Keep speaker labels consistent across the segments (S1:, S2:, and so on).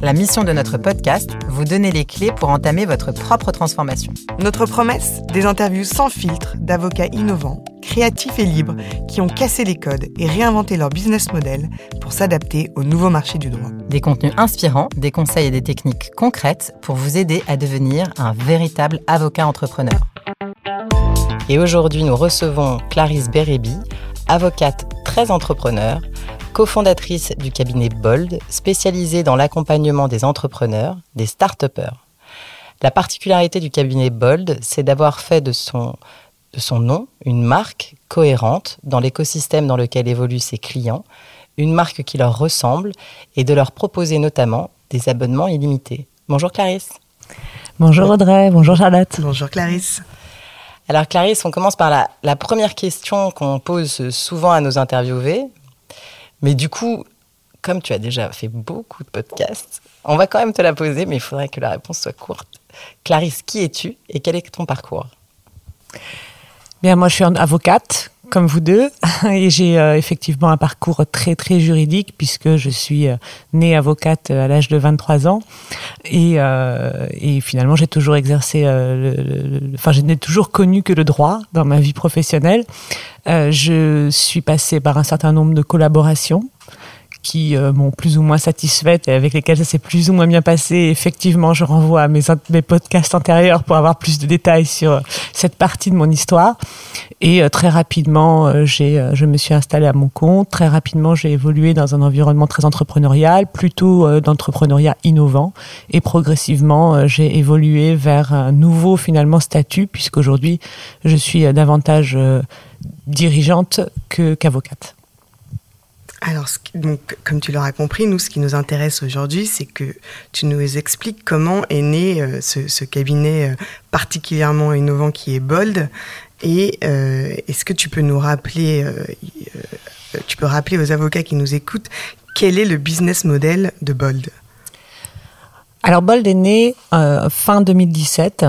S1: La mission de notre podcast, vous donner les clés pour entamer votre propre transformation.
S2: Notre promesse, des interviews sans filtre d'avocats innovants, créatifs et libres qui ont cassé les codes et réinventé leur business model pour s'adapter au nouveau marché du droit.
S1: Des contenus inspirants, des conseils et des techniques concrètes pour vous aider à devenir un véritable avocat entrepreneur. Et aujourd'hui, nous recevons Clarisse Bérébi, avocate très entrepreneur, cofondatrice du cabinet Bold, spécialisé dans l'accompagnement des entrepreneurs, des start-upers. La particularité du cabinet Bold, c'est d'avoir fait de son, de son nom une marque cohérente dans l'écosystème dans lequel évoluent ses clients, une marque qui leur ressemble et de leur proposer notamment des abonnements illimités. Bonjour Clarisse.
S3: Bonjour Audrey, bonjour Charlotte.
S2: Bonjour Clarisse.
S1: Alors Clarisse, on commence par la, première question qu'on pose souvent à nos interviewés, mais du coup, comme tu as déjà fait beaucoup de podcasts, on va quand même te la poser, mais il faudrait que la réponse soit courte. Clarisse, qui es-tu et quel est ton parcours?
S3: Bien, moi, je suis avocate, comme vous deux, et j'ai euh, effectivement un parcours très, très juridique, puisque je suis euh, née avocate à l'âge de 23 ans. Et, euh, et finalement, j'ai toujours exercé, enfin, je n'ai toujours connu que le droit dans ma vie professionnelle. je suis passée par un certain nombre de collaborations qui euh, m'ont plus ou moins satisfaite et avec lesquelles ça s'est plus ou moins bien passé. Effectivement, je renvoie à mes, mes podcasts antérieurs pour avoir plus de détails sur euh, cette partie de mon histoire. Et euh, très rapidement, j'ai, je me suis installée à mon compte. Très rapidement, j'ai évolué dans un environnement très entrepreneurial, plutôt d'entrepreneuriat innovant. Et progressivement, j'ai évolué vers un nouveau finalement statut, puisqu'aujourd'hui, je suis davantage dirigeante que, qu'avocate.
S2: Alors, donc, comme tu l'auras compris, nous, ce qui nous intéresse aujourd'hui, c'est que tu nous expliques comment est né euh, ce, cabinet euh, particulièrement innovant qui est Bold. Et euh, est-ce que tu peux nous rappeler, tu peux rappeler aux avocats qui nous écoutent, quel est le business model de Bold?
S3: Alors Bold est né fin 2017,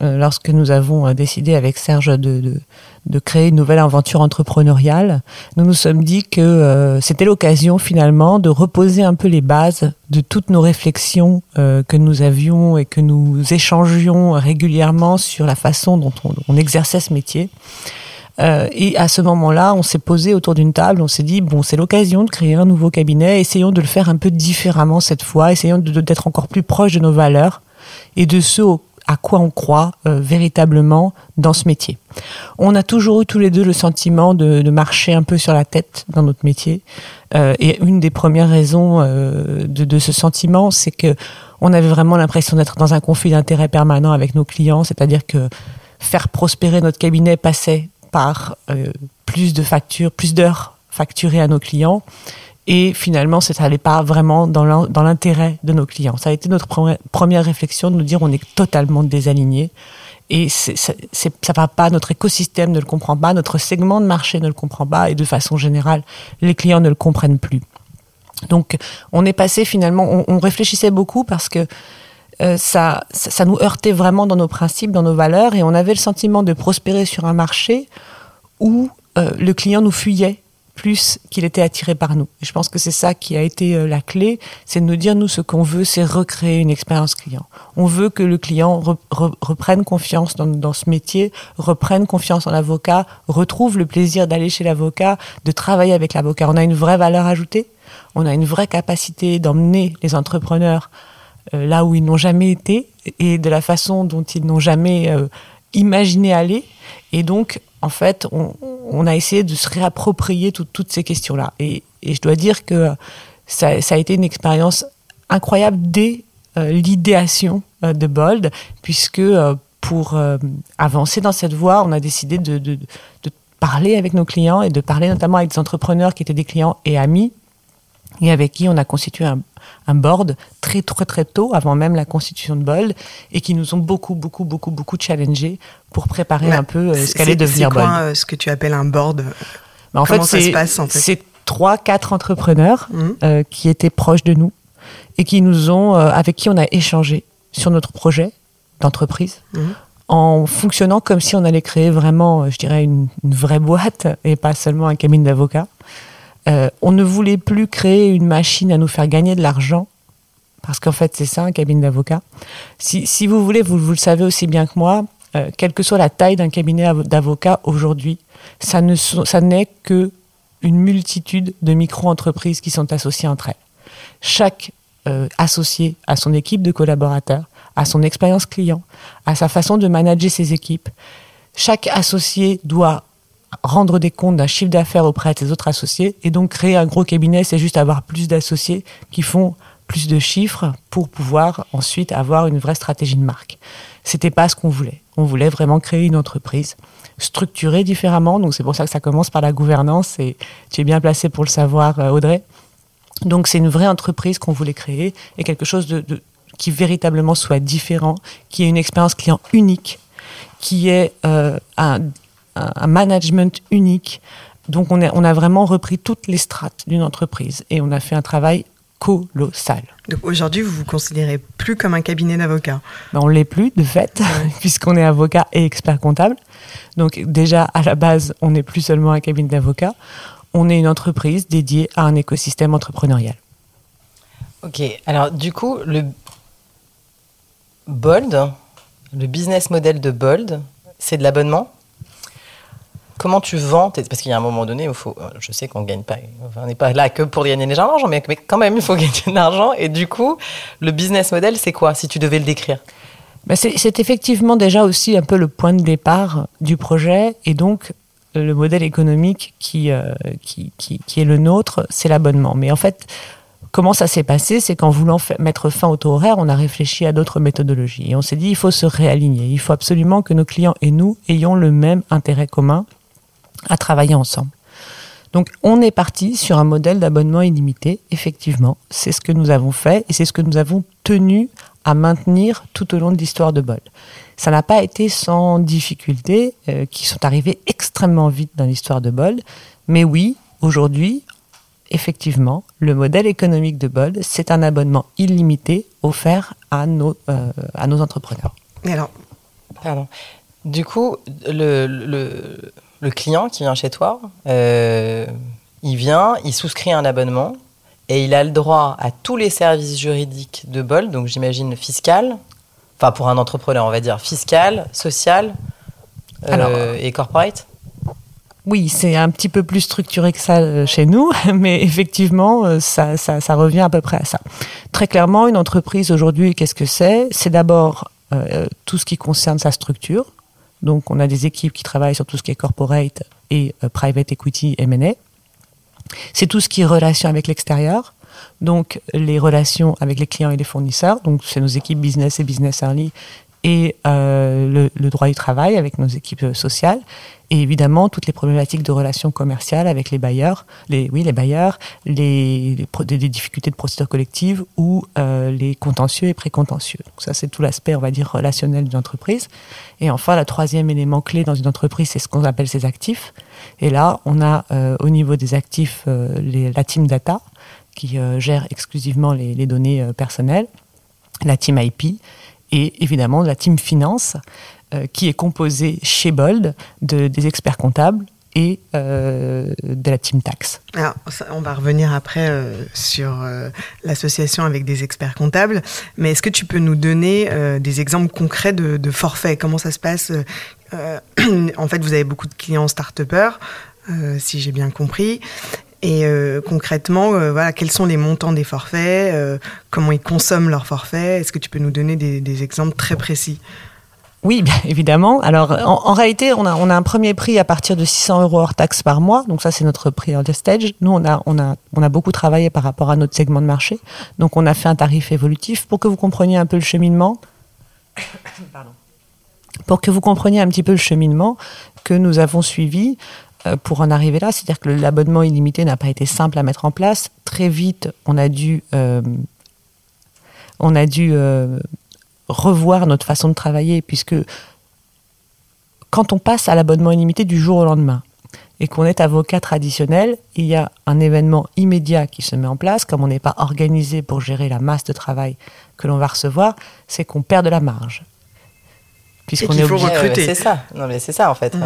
S3: lorsque nous avons décidé avec Serge de, de créer une nouvelle aventure entrepreneuriale, nous nous sommes dit que euh, c'était l'occasion finalement de reposer un peu les bases de toutes nos réflexions euh, que nous avions et que nous échangions régulièrement sur la façon dont on, exerçait ce métier. Euh, et à ce moment-là, on s'est posé autour d'une table, on s'est dit bon, c'est l'occasion de créer un nouveau cabinet, essayons de le faire un peu différemment cette fois, essayons d'être encore plus proche de nos valeurs et de ceux à quoi on croit euh, véritablement dans ce métier. On a toujours eu tous les deux le sentiment de, de marcher un peu sur la tête dans notre métier. Euh, et une des premières raisons euh, de, de, ce sentiment, c'est que on avait vraiment l'impression d'être dans un conflit d'intérêts permanent avec nos clients, c'est-à-dire que faire prospérer notre cabinet passait par euh, plus de factures, plus d'heures facturées à nos clients et finalement, ça n'allait pas vraiment dans l'intérêt de nos clients. Ça a été notre première réflexion de nous dire on est totalement désaligné et ça ne va pas, notre écosystème ne le comprend pas, notre segment de marché ne le comprend pas et de façon générale, les clients ne le comprennent plus. Donc, on est passé finalement, on, réfléchissait beaucoup parce que euh, ça, nous heurtait vraiment dans nos principes, dans nos valeurs, et on avait le sentiment de prospérer sur un marché où euh, le client nous fuyait plus qu'il était attiré par nous. Et je pense que c'est ça qui a été euh, la clé, c'est de nous dire, nous, ce qu'on veut, c'est recréer une expérience client. On veut que le client reprenne confiance dans, dans, ce métier, reprenne confiance en l'avocat, retrouve le plaisir d'aller chez l'avocat, de travailler avec l'avocat. On a une vraie valeur ajoutée, on a une vraie capacité d'emmener les entrepreneurs euh, là où ils n'ont jamais été et de la façon dont ils n'ont jamais euh, imaginé aller. Et donc, en fait, on, a essayé de se réapproprier toutes ces questions-là. Et, je dois dire que ça, a été une expérience incroyable dès euh, l'idéation euh, de Bold, puisque euh, pour avancer dans cette voie, on a décidé de, parler avec nos clients et de parler notamment avec des entrepreneurs qui étaient des clients et amis et avec qui on a constitué un, un board très très très tôt, avant même la constitution de Bold, et qui nous ont beaucoup beaucoup beaucoup beaucoup challengé pour préparer un peu euh, ce qu'allait devenir
S2: Bold. C'est quoi euh, ce que tu appelles un board? Bah, en Comment fait, ça se passe en fait?
S3: trois, quatre entrepreneurs mmh. qui étaient proches de nous et qui nous ont, avec qui on a échangé sur notre projet d'entreprise. Mmh. en fonctionnant comme si on allait créer vraiment, je dirais, une, une vraie boîte et pas seulement un cabinet d'avocats. Euh, on ne voulait plus créer une machine à nous faire gagner de l'argent, parce qu'en fait c'est ça un cabinet d'avocat. Si, vous voulez, vous, le savez aussi bien que moi, euh, quelle que soit la taille d'un cabinet d'avocats aujourd'hui, ça ne ça n'est que une multitude de micro-entreprises qui sont associées entre elles. Chaque euh, associé a son équipe de collaborateurs, à son expérience client, à sa façon de manager ses équipes. Chaque associé doit rendre des comptes d'un chiffre d'affaires auprès de ses autres associés. Et donc créer un gros cabinet, c'est juste avoir plus d'associés qui font plus de chiffres pour pouvoir ensuite avoir une vraie stratégie de marque. C'était pas ce qu'on voulait. On voulait vraiment créer une entreprise structurée différemment. Donc c'est pour ça que ça commence par la gouvernance et tu es bien placé pour le savoir, euh, Audrey. Donc c'est une vraie entreprise qu'on voulait créer et quelque chose de, qui véritablement soit différent, qui ait une expérience client unique, qui ait euh, un, un management unique. Donc on a, on a vraiment repris toutes les strates d'une entreprise et on a fait un travail colossal.
S2: Donc aujourd'hui, vous vous considérez plus comme un cabinet d'avocats
S3: ben, On l'est plus, de fait, puisqu'on est avocat et expert comptable. Donc déjà, à la base, on n'est plus seulement un cabinet d'avocats, on est une entreprise dédiée à un écosystème entrepreneurial.
S1: Ok, alors du coup, le Bold, le business model de Bold, c'est de l'abonnement? Comment tu vends Parce qu'il y a un moment donné où faut, je sais qu'on gagne pas, on n'est pas là que pour gagner de l'argent, mais quand même il faut gagner de l'argent. Et du coup, le business model, c'est quoi si tu devais le décrire?
S3: Ben c'est effectivement déjà aussi un peu le point de départ du projet et donc le modèle économique qui, euh, qui, qui, est le nôtre, c'est l'abonnement. Mais en fait, comment ça s'est passé? C'est qu'en voulant mettre fin au taux horaire, on a réfléchi à d'autres méthodologies. Et on s'est dit, il faut se réaligner. Il faut absolument que nos clients et nous ayons le même intérêt commun à travailler ensemble. Donc on est parti sur un modèle d'abonnement illimité, effectivement. C'est ce que nous avons fait et c'est ce que nous avons tenu à maintenir tout au long de l'histoire de Bol. Ça n'a pas été sans difficultés euh, qui sont arrivées extrêmement vite dans l'histoire de Bol. Mais oui, aujourd'hui, effectivement, le modèle économique de Bol, c'est un abonnement illimité offert à nos, euh, à nos entrepreneurs.
S2: alors,
S1: pardon. Du coup, le, le le client qui vient chez toi, euh, il vient, il souscrit un abonnement et il a le droit à tous les services juridiques de Bol, donc j'imagine fiscal, enfin pour un entrepreneur, on va dire fiscal, social euh, et corporate.
S3: oui, c'est un petit peu plus structuré que ça euh, chez nous, mais effectivement, ça, ça, revient à peu près à ça. Très clairement, une entreprise aujourd'hui, qu'est-ce que c'est? C'est d'abord tout ce qui concerne sa structure, donc, on a des équipes qui travaillent sur tout ce qui est corporate et euh, private equity M&A. C'est tout ce qui est relation avec l'extérieur. Donc, les relations avec les clients et les fournisseurs. Donc, c'est nos équipes business et business early et euh, le, droit du travail avec nos équipes euh, sociales et évidemment toutes les problématiques de relations commerciales avec les bailleurs, les oui les bailleurs, les, les, difficultés de procédure collective ou euh, les contentieux et précontentieux. Donc ça c'est tout l'aspect on va dire relationnel d'une entreprise. Et enfin le troisième élément clé dans une entreprise c'est ce qu'on appelle ses actifs. Et là on a au niveau des actifs la team data qui gère exclusivement les données personnelles, la team IP et évidemment la team finance euh, qui est composée chez Bold de, des experts comptables et euh, de la team tax.
S2: On va revenir après euh, sur l'association avec des experts comptables, mais est-ce que tu peux nous donner des exemples concrets de, de forfaits? Comment ça se passe? En fait, vous avez beaucoup de clients start-upers, si j'ai bien compris. Et euh, concrètement, euh, voilà, quels sont les montants des forfaits euh, Comment ils consomment leurs forfaits? Est-ce que tu peux nous donner des, exemples très précis?
S3: Oui, bien évidemment. Alors, en, réalité, on a, on a, un premier prix à partir de 600 euros hors taxe par mois. Donc ça, c'est notre prix de stage. Nous, on a, on, a, on a beaucoup travaillé par rapport à notre segment de marché. Donc, on a fait un tarif évolutif pour que vous compreniez un peu le cheminement. Pardon. Pour que vous compreniez un petit peu le cheminement que nous avons suivi. Euh, pour en arriver là. C'est-à-dire que l'abonnement illimité n'a pas été simple à mettre en place. Très vite, on a dû, euh, euh, revoir notre façon de travailler, puisque quand on passe à l'abonnement illimité du jour au lendemain, et qu'on est avocat traditionnel, il y a un événement immédiat qui se met en place, comme on n'est pas organisé pour gérer la masse de travail que l'on va recevoir, c'est qu'on perd de la marge.
S2: Puisqu'on est obligé. recruter.
S1: c'est ça. Non, mais c'est ça en fait.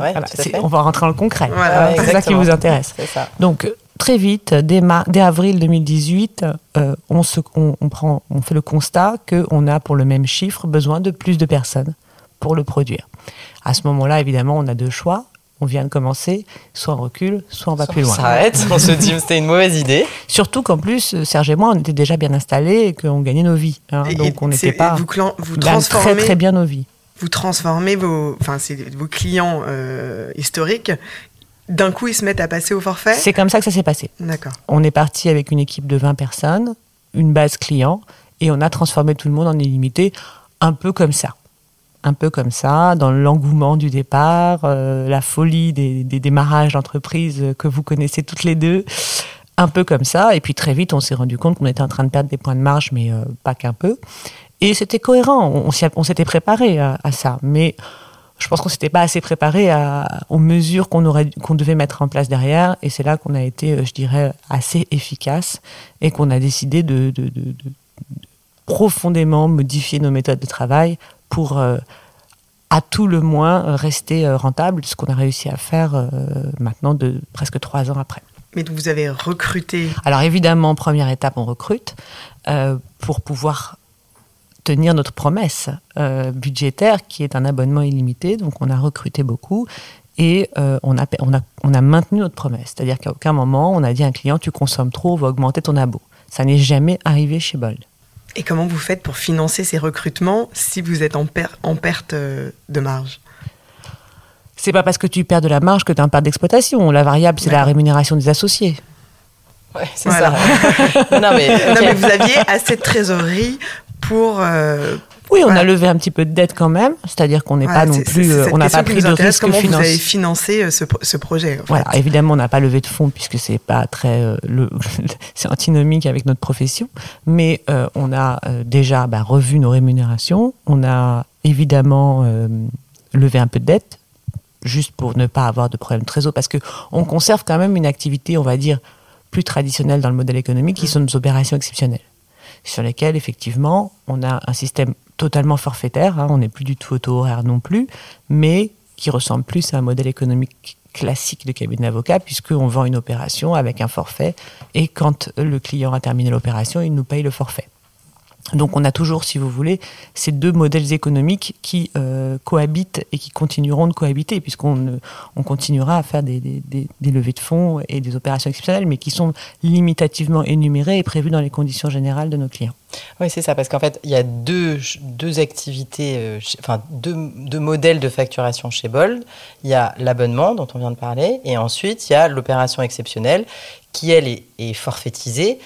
S3: on va rentrer dans le concret. c'est ça qui vous intéresse. Donc très vite, dès, dès avril 2018, euh, on, se, on, prend, on fait le constat qu'on a pour le même chiffre besoin de plus de personnes pour le produire. À ce moment-là, évidemment, on a deux choix on vient de commencer, soit on recule, soit on va plus loin.
S1: On s'arrête, on se dit que c'était une mauvaise idée.
S3: Surtout qu'en plus, Serge et moi, on était déjà bien installés et qu'on gagnait nos vies. Hein. donc on n'était pas.
S2: Vous, vous transformez,
S3: très très bien nos vies.
S2: Vous transformez vos, enfin, vos clients euh, historiques. D'un coup, ils se mettent à passer au forfait
S3: C'est comme ça que ça s'est passé.
S2: D'accord.
S3: On est parti avec une équipe de 20 personnes, une base client, et on a transformé tout le monde en illimité, un peu comme ça un peu comme ça, dans l'engouement du départ, euh, la folie des, démarrages d'entreprise que vous connaissez toutes les deux, un peu comme ça. Et puis très vite, on s'est rendu compte qu'on était en train de perdre des points de marge, mais euh, pas qu'un peu. Et c'était cohérent, on, s'était préparé à, ça, mais je pense qu'on s'était pas assez préparé aux mesures qu'on aurait qu'on devait mettre en place derrière. Et c'est là qu'on a été, euh, je dirais, assez efficace et qu'on a décidé de, de profondément modifier nos méthodes de travail pour euh, à tout le moins rester euh, rentable, ce qu'on a réussi à faire maintenant de presque trois ans après.
S2: Mais vous avez recruté
S3: Alors évidemment, première étape, on recrute pour pouvoir tenir notre promesse budgétaire qui est un abonnement illimité. Donc on a recruté beaucoup et on, a, on, a, on a maintenu notre promesse. C'est-à-dire qu'à aucun moment on a dit à un client tu consommes trop, on va augmenter ton abo. Ça n'est jamais arrivé chez Bold.
S2: Et comment vous faites pour financer ces recrutements si vous êtes en, en perte euh, de marge?
S3: C'est pas parce que tu perds de la marge que tu as un perte d'exploitation. La variable, c'est la rémunération des associés.
S1: Ouais, c'est ça.
S2: non, mais, vous aviez assez de trésorerie pour, euh,
S3: oui, on a levé un petit peu de dette quand même, c'est-à dire qu'on n'est pas non plus, euh, on n'a pas pris de risque
S2: comment
S3: financier.
S2: Vous avez financé euh, ce, ce projet.
S3: voilà, évidemment, on n'a pas levé de fonds puisque c'est pas très, euh, c'est antinomique avec notre profession, mais on a déjà bah, revu nos rémunérations, on a évidemment levé un peu de dette, juste pour ne pas avoir de problème de trésor, parce que on conserve quand même une activité, on va dire, plus traditionnelle dans le modèle économique, qui sont nos opérations exceptionnelles sur lesquelles, effectivement, on a un système totalement forfaitaire, hein, on n'est plus du tout auto-horaire non plus, mais qui ressemble plus à un modèle économique classique de cabinet d'avocat, puisqu'on vend une opération avec un forfait, et quand le client a terminé l'opération, il nous paye le forfait. Donc on a toujours, si vous voulez, ces deux modèles économiques qui euh, cohabitent et qui continueront de cohabiter, puisqu'on on continuera à faire des, levées de fonds et des opérations exceptionnelles, mais qui sont limitativement énumérées et prévues dans les conditions générales de nos clients.
S1: Oui, c'est ça, parce qu'en fait, il y a deux, activités, euh, enfin deux, modèles de facturation chez Bold. Il y a l'abonnement dont on vient de parler, et ensuite il y a l'opération exceptionnelle qui, elle, est forfaitisée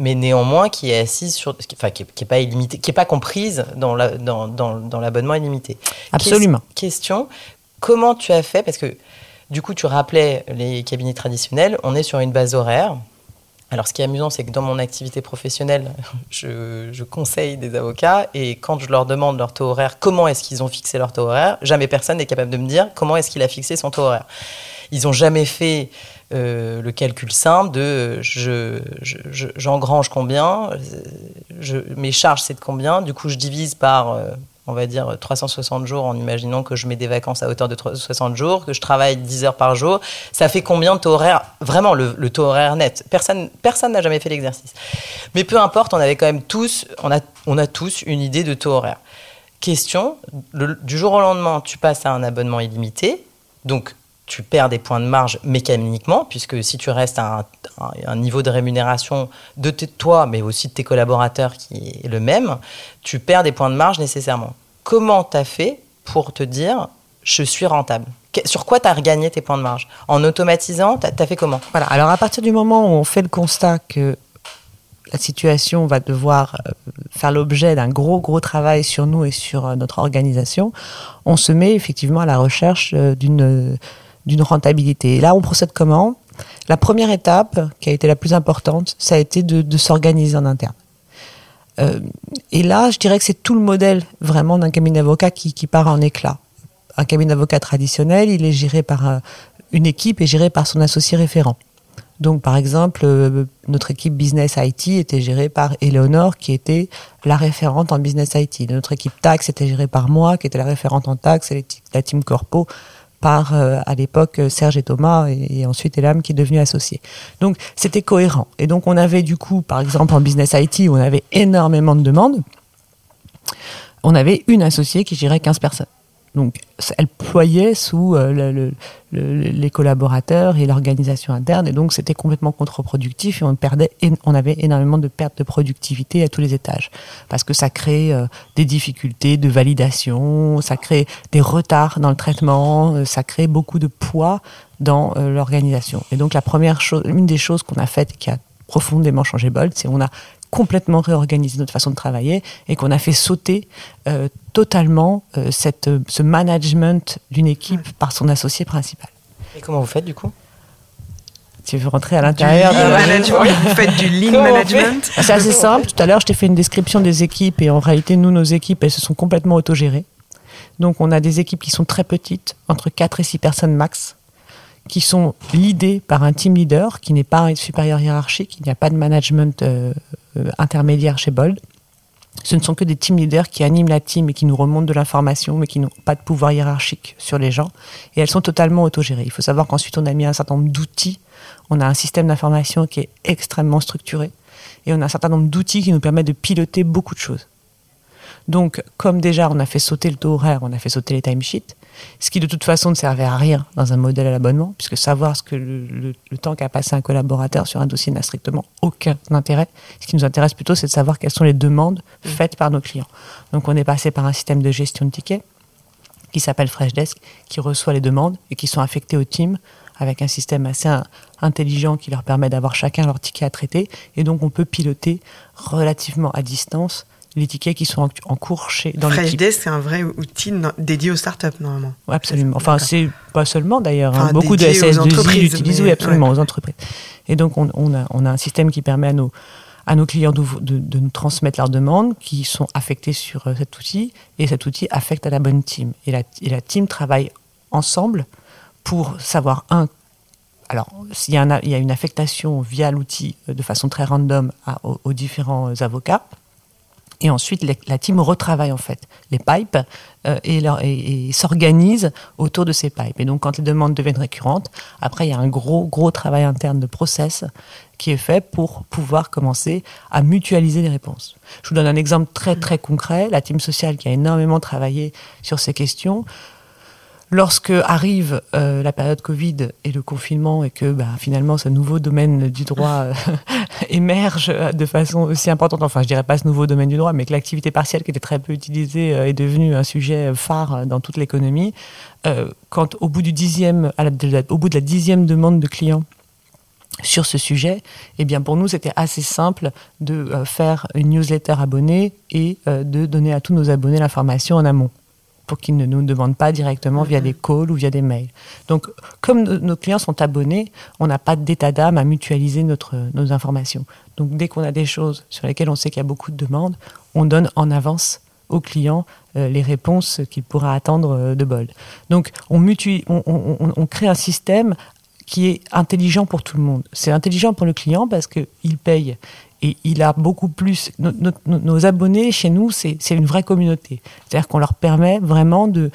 S1: mais néanmoins qui est assise sur, enfin qui n'est pas illimité, qui est pas comprise dans la, dans, dans, dans l'abonnement illimité.
S3: Absolument.
S1: question comment tu as fait parce que du coup tu rappelais les cabinets traditionnels, on est sur une base horaire. Alors, ce qui est amusant, c'est que dans mon activité professionnelle, je, je, conseille des avocats et quand je leur demande leur taux horaire, comment est-ce qu'ils ont fixé leur taux horaire, jamais personne n'est capable de me dire comment est-ce qu'il a fixé son taux horaire. Ils n'ont jamais fait euh, le calcul simple de je, j'engrange combien, je, mes charges c'est de combien, du coup je divise par, euh, on va dire, 360 jours en imaginant que je mets des vacances à hauteur de 360 jours, que je travaille 10 heures par jour, ça fait combien de taux horaire, vraiment le, taux horaire net. Personne personne n'a jamais fait l'exercice. Mais peu importe, on avait quand même tous, on a, on a tous une idée de taux horaire. Question, du jour au lendemain, tu passes à un abonnement illimité, donc tu perds des points de marge mécaniquement, puisque si tu restes à un, niveau de rémunération de toi, mais aussi de tes collaborateurs qui est le même, tu perds des points de marge nécessairement. Comment tu as fait pour te dire je suis rentable? Sur quoi tu as regagné tes points de marge? En automatisant, tu as, fait comment?
S3: Voilà, alors à partir du moment où on fait le constat que la situation va devoir euh, faire l'objet d'un gros, gros travail sur nous et sur euh, notre organisation, on se met effectivement à la recherche euh, d'une d'une rentabilité. Et là, on procède comment? La première étape, qui a été la plus importante, ça a été de, s'organiser en interne. Euh, et là, je dirais que c'est tout le modèle vraiment d'un cabinet d'avocat qui, part en éclat. Un cabinet d'avocat traditionnel, il est géré par une équipe est gérée par son associé référent. Donc, par exemple, euh, notre équipe Business IT était gérée par Eleonore, qui était la référente en Business IT. Notre équipe Tax était gérée par moi, qui était la référente en Tax, et la team Corpo par, euh, à l'époque, Serge et Thomas, et, ensuite Elam, qui est devenu associé. Donc, c'était cohérent. Et donc, on avait du coup, par exemple, en Business IT, où on avait énormément de demandes, on avait une associée qui gérait 15 personnes. Donc, elle ployait sous euh, les collaborateurs et l'organisation interne, et donc c'était complètement contre-productif et on perdait, on avait énormément de pertes de productivité à tous les étages, parce que ça crée euh, des difficultés de validation, ça crée des retards dans le traitement, euh, ça crée beaucoup de poids dans l'organisation. Et donc la première chose, une des choses qu'on a faites qui a profondément changé Bolt, c'est on a complètement réorganisé notre façon de travailler et qu'on a fait sauter euh, totalement euh, cette, ce management d'une équipe par son associé principal.
S1: Et comment vous faites du coup?
S3: Tu veux rentrer à l'intérieur
S2: Vous faites du lean management.
S3: C'est assez simple. Tout à l'heure, je t'ai fait une description des équipes et en réalité, nous, nos équipes, elles se sont complètement autogérées. Donc, on a des équipes qui sont très petites, entre 4 et 6 personnes max qui sont leadés par un team leader qui n'est pas supérieur hiérarchique, il n'y a pas de management euh, euh, intermédiaire chez Bold. Ce ne sont que des team leaders qui animent la team et qui nous remontent de l'information, mais qui n'ont pas de pouvoir hiérarchique sur les gens. Et elles sont totalement autogérées. Il faut savoir qu'ensuite, on a mis un certain nombre d'outils. On a un système d'information qui est extrêmement structuré. Et on a un certain nombre d'outils qui nous permettent de piloter beaucoup de choses. Donc, comme déjà on a fait sauter le taux horaire, on a fait sauter les timesheets, ce qui de toute façon ne servait à rien dans un modèle à l'abonnement, puisque savoir ce que le, temps qu'a passé un collaborateur sur un dossier n'a strictement aucun intérêt. Ce qui nous intéresse plutôt, c'est de savoir quelles sont les demandes mmh. faites par nos clients. Donc, on est passé par un système de gestion de tickets qui s'appelle Freshdesk, qui reçoit les demandes et qui sont affectées au team avec un système assez intelligent qui leur permet d'avoir chacun leur ticket à traiter. Et donc, on peut piloter relativement à distance les tickets qui sont en, cours chez dans l'équipe.
S2: c'est un vrai outil dédié aux startups normalement.
S3: absolument. Enfin, c'est pas seulement d'ailleurs. Hein. Beaucoup de SS2I l'utilisent, oui, absolument, aux entreprises. Et donc, on, on, a, on, a, un système qui permet à nos, à nos clients de, de, nous transmettre leurs demandes qui sont affectées sur euh, cet outil et cet outil affecte à la bonne team. Et la, et la team travaille ensemble pour savoir, un, alors, s'il y, y a une affectation via l'outil euh, de façon très random aux, différents euh, avocats, et ensuite, la team retravaille en fait les pipes euh, et, s'organise autour de ces pipes. Et donc, quand les demandes deviennent récurrentes, après, il y a un gros, gros travail interne de process qui est fait pour pouvoir commencer à mutualiser les réponses. Je vous donne un exemple très, très concret. La team sociale qui a énormément travaillé sur ces questions Lorsque arrive euh, la période Covid et le confinement et que bah, finalement ce nouveau domaine du droit euh, émerge de façon aussi importante, enfin je dirais pas ce nouveau domaine du droit, mais que l'activité partielle qui était très peu utilisée euh, est devenue un sujet phare dans toute l'économie, quand au bout du dixième, au bout de la dixième demande de clients sur ce sujet, eh bien pour nous c'était assez simple de faire une newsletter abonnée et de donner à tous nos abonnés l'information en amont pour qu'ils ne nous demandent pas directement via des calls ou via des mails. Donc, comme nos clients sont abonnés, on n'a pas d'état d'âme à mutualiser notre, nos informations. Donc, dès qu'on a des choses sur lesquelles on sait qu'il y a beaucoup de demandes, on donne en avance aux clients euh, les réponses qu'il pourra attendre euh, de Bold. Donc, on, on, on, crée un système qui est intelligent pour tout le monde. C'est intelligent pour le client parce qu'il paye et il a beaucoup plus. Nos, abonnés chez nous, c'est une vraie communauté. C'est-à-dire qu'on leur permet vraiment de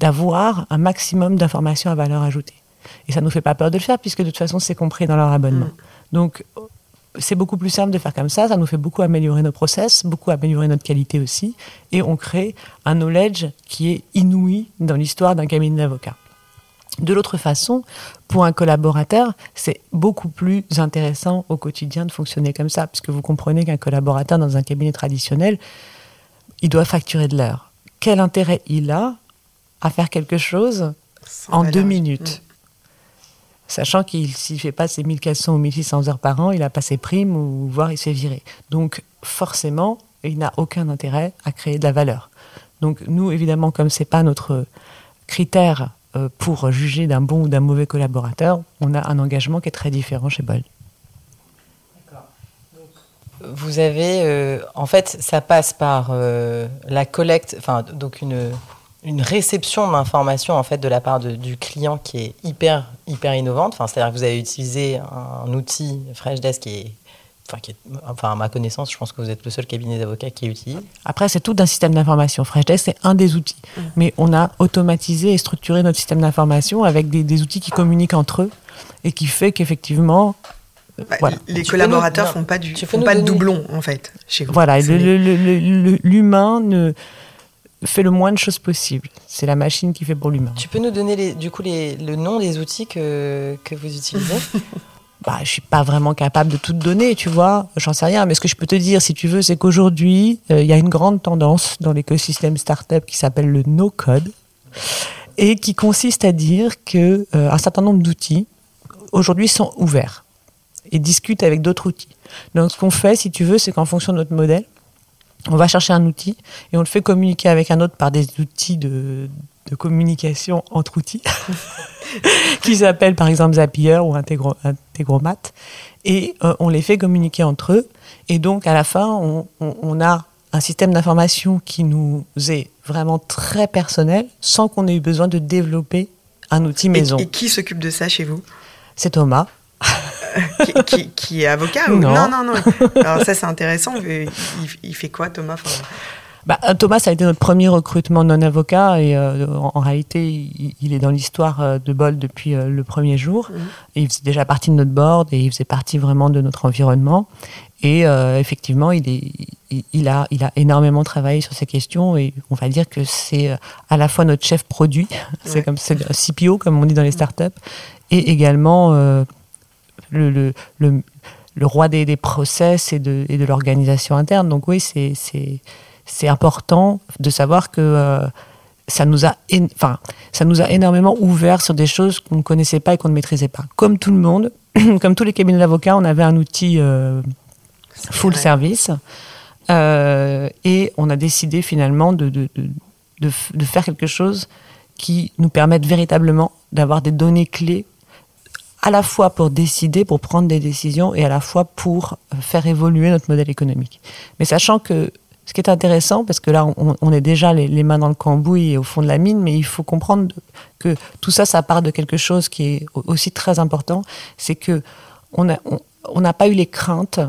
S3: d'avoir un maximum d'informations à valeur ajoutée. Et ça ne nous fait pas peur de le faire puisque de toute façon c'est compris dans leur abonnement. Mm. Donc c'est beaucoup plus simple de faire comme ça. Ça nous fait beaucoup améliorer nos process, beaucoup améliorer notre qualité aussi, et on crée un knowledge qui est inouï dans l'histoire d'un cabinet d'avocats. De l'autre façon, pour un collaborateur, c'est beaucoup plus intéressant au quotidien de fonctionner comme ça, puisque vous comprenez qu'un collaborateur dans un cabinet traditionnel, il doit facturer de l'heure. Quel intérêt il a à faire quelque chose en deux minutes mm. Sachant qu'il s'il ne fait pas ses 1400 ou 1600 heures par an, il a pas ses primes ou voire il s'est viré. Donc forcément, il n'a aucun intérêt à créer de la valeur. Donc nous, évidemment, comme c'est pas notre critère euh, pour juger d'un bon ou d'un mauvais collaborateur, on a un engagement qui est très différent chez Bold.
S1: Vous avez, euh, en fait, ça passe par euh, la collecte, enfin, donc une, une réception d'informations en fait de la part du client qui est hyper hyper innovante. Enfin, c'est-à-dire que vous avez utilisé un, outil Freshdesk qui est Enfin, qui est, enfin, à ma connaissance, je pense que vous êtes le seul cabinet d'avocats qui utilise.
S3: Après, c'est tout d'un système d'information. Freshdesk, c'est un des outils. Mmh. Mais on a automatisé et structuré notre système d'information avec des, des, outils qui communiquent entre eux et qui fait qu'effectivement,
S2: bah, les collaborateurs ne font pas, du, font pas de doublons, en fait,
S3: chez vous. Voilà, l'humain ne fait le moins de choses possible. C'est la machine qui fait pour l'humain.
S1: Tu peux nous donner les, du coup les, le nom des outils que, que vous utilisez?
S3: bah, je suis pas vraiment capable de tout te donner, tu vois. J'en sais rien. Mais ce que je peux te dire, si tu veux, c'est qu'aujourd'hui, euh, il y a une grande tendance dans l'écosystème startup qui s'appelle le no-code et qui consiste à dire que euh, un certain nombre d'outils aujourd'hui sont ouverts et discute avec d'autres outils. Donc ce qu'on fait, si tu veux, c'est qu'en fonction de notre modèle, on va chercher un outil et on le fait communiquer avec un autre par des outils de, communication entre outils, qui s'appellent par exemple Zapier ou Integro, Integromat, et euh, on les fait communiquer entre eux. Et donc à la fin, on, a un système d'information qui nous est vraiment très personnel, sans qu'on ait eu besoin de développer un outil maison.
S2: et qui s'occupe de ça chez vous?
S3: C'est Thomas
S2: qui, est avocat non. non, non, Alors ça, c'est intéressant. Il, fait quoi, Thomas?
S3: Bah, Thomas, ça a été notre premier recrutement non-avocat et euh, en, réalité, il, est dans l'histoire euh, de Bol depuis euh, le premier jour. Mhm. il faisait déjà partie de notre board et il faisait partie vraiment de notre environnement. Et effectivement, il, est, il, a, il a énormément travaillé sur ces questions et on va dire que c'est à la fois notre chef produit, c'est comme c'est CPO comme on dit dans les startups, et également le, le, le, roi des, des, process et de, et de l'organisation interne. Donc oui, c'est important de savoir que euh, ça, nous a enfin, ça nous a énormément ouvert sur des choses qu'on ne connaissait pas et qu'on ne maîtrisait pas. Comme tout le monde, comme tous les cabinets d'avocats, on avait un outil euh, full service. Euh, et on a décidé finalement de, de, de, de, faire quelque chose qui nous permette véritablement d'avoir des données clés à la fois pour décider, pour prendre des décisions et à la fois pour faire évoluer notre modèle économique. Mais sachant que ce qui est intéressant, parce que là, on, est déjà les, mains dans le cambouis et au fond de la mine, mais il faut comprendre que tout ça, ça part de quelque chose qui est aussi très important, c'est que on n'a pas eu les craintes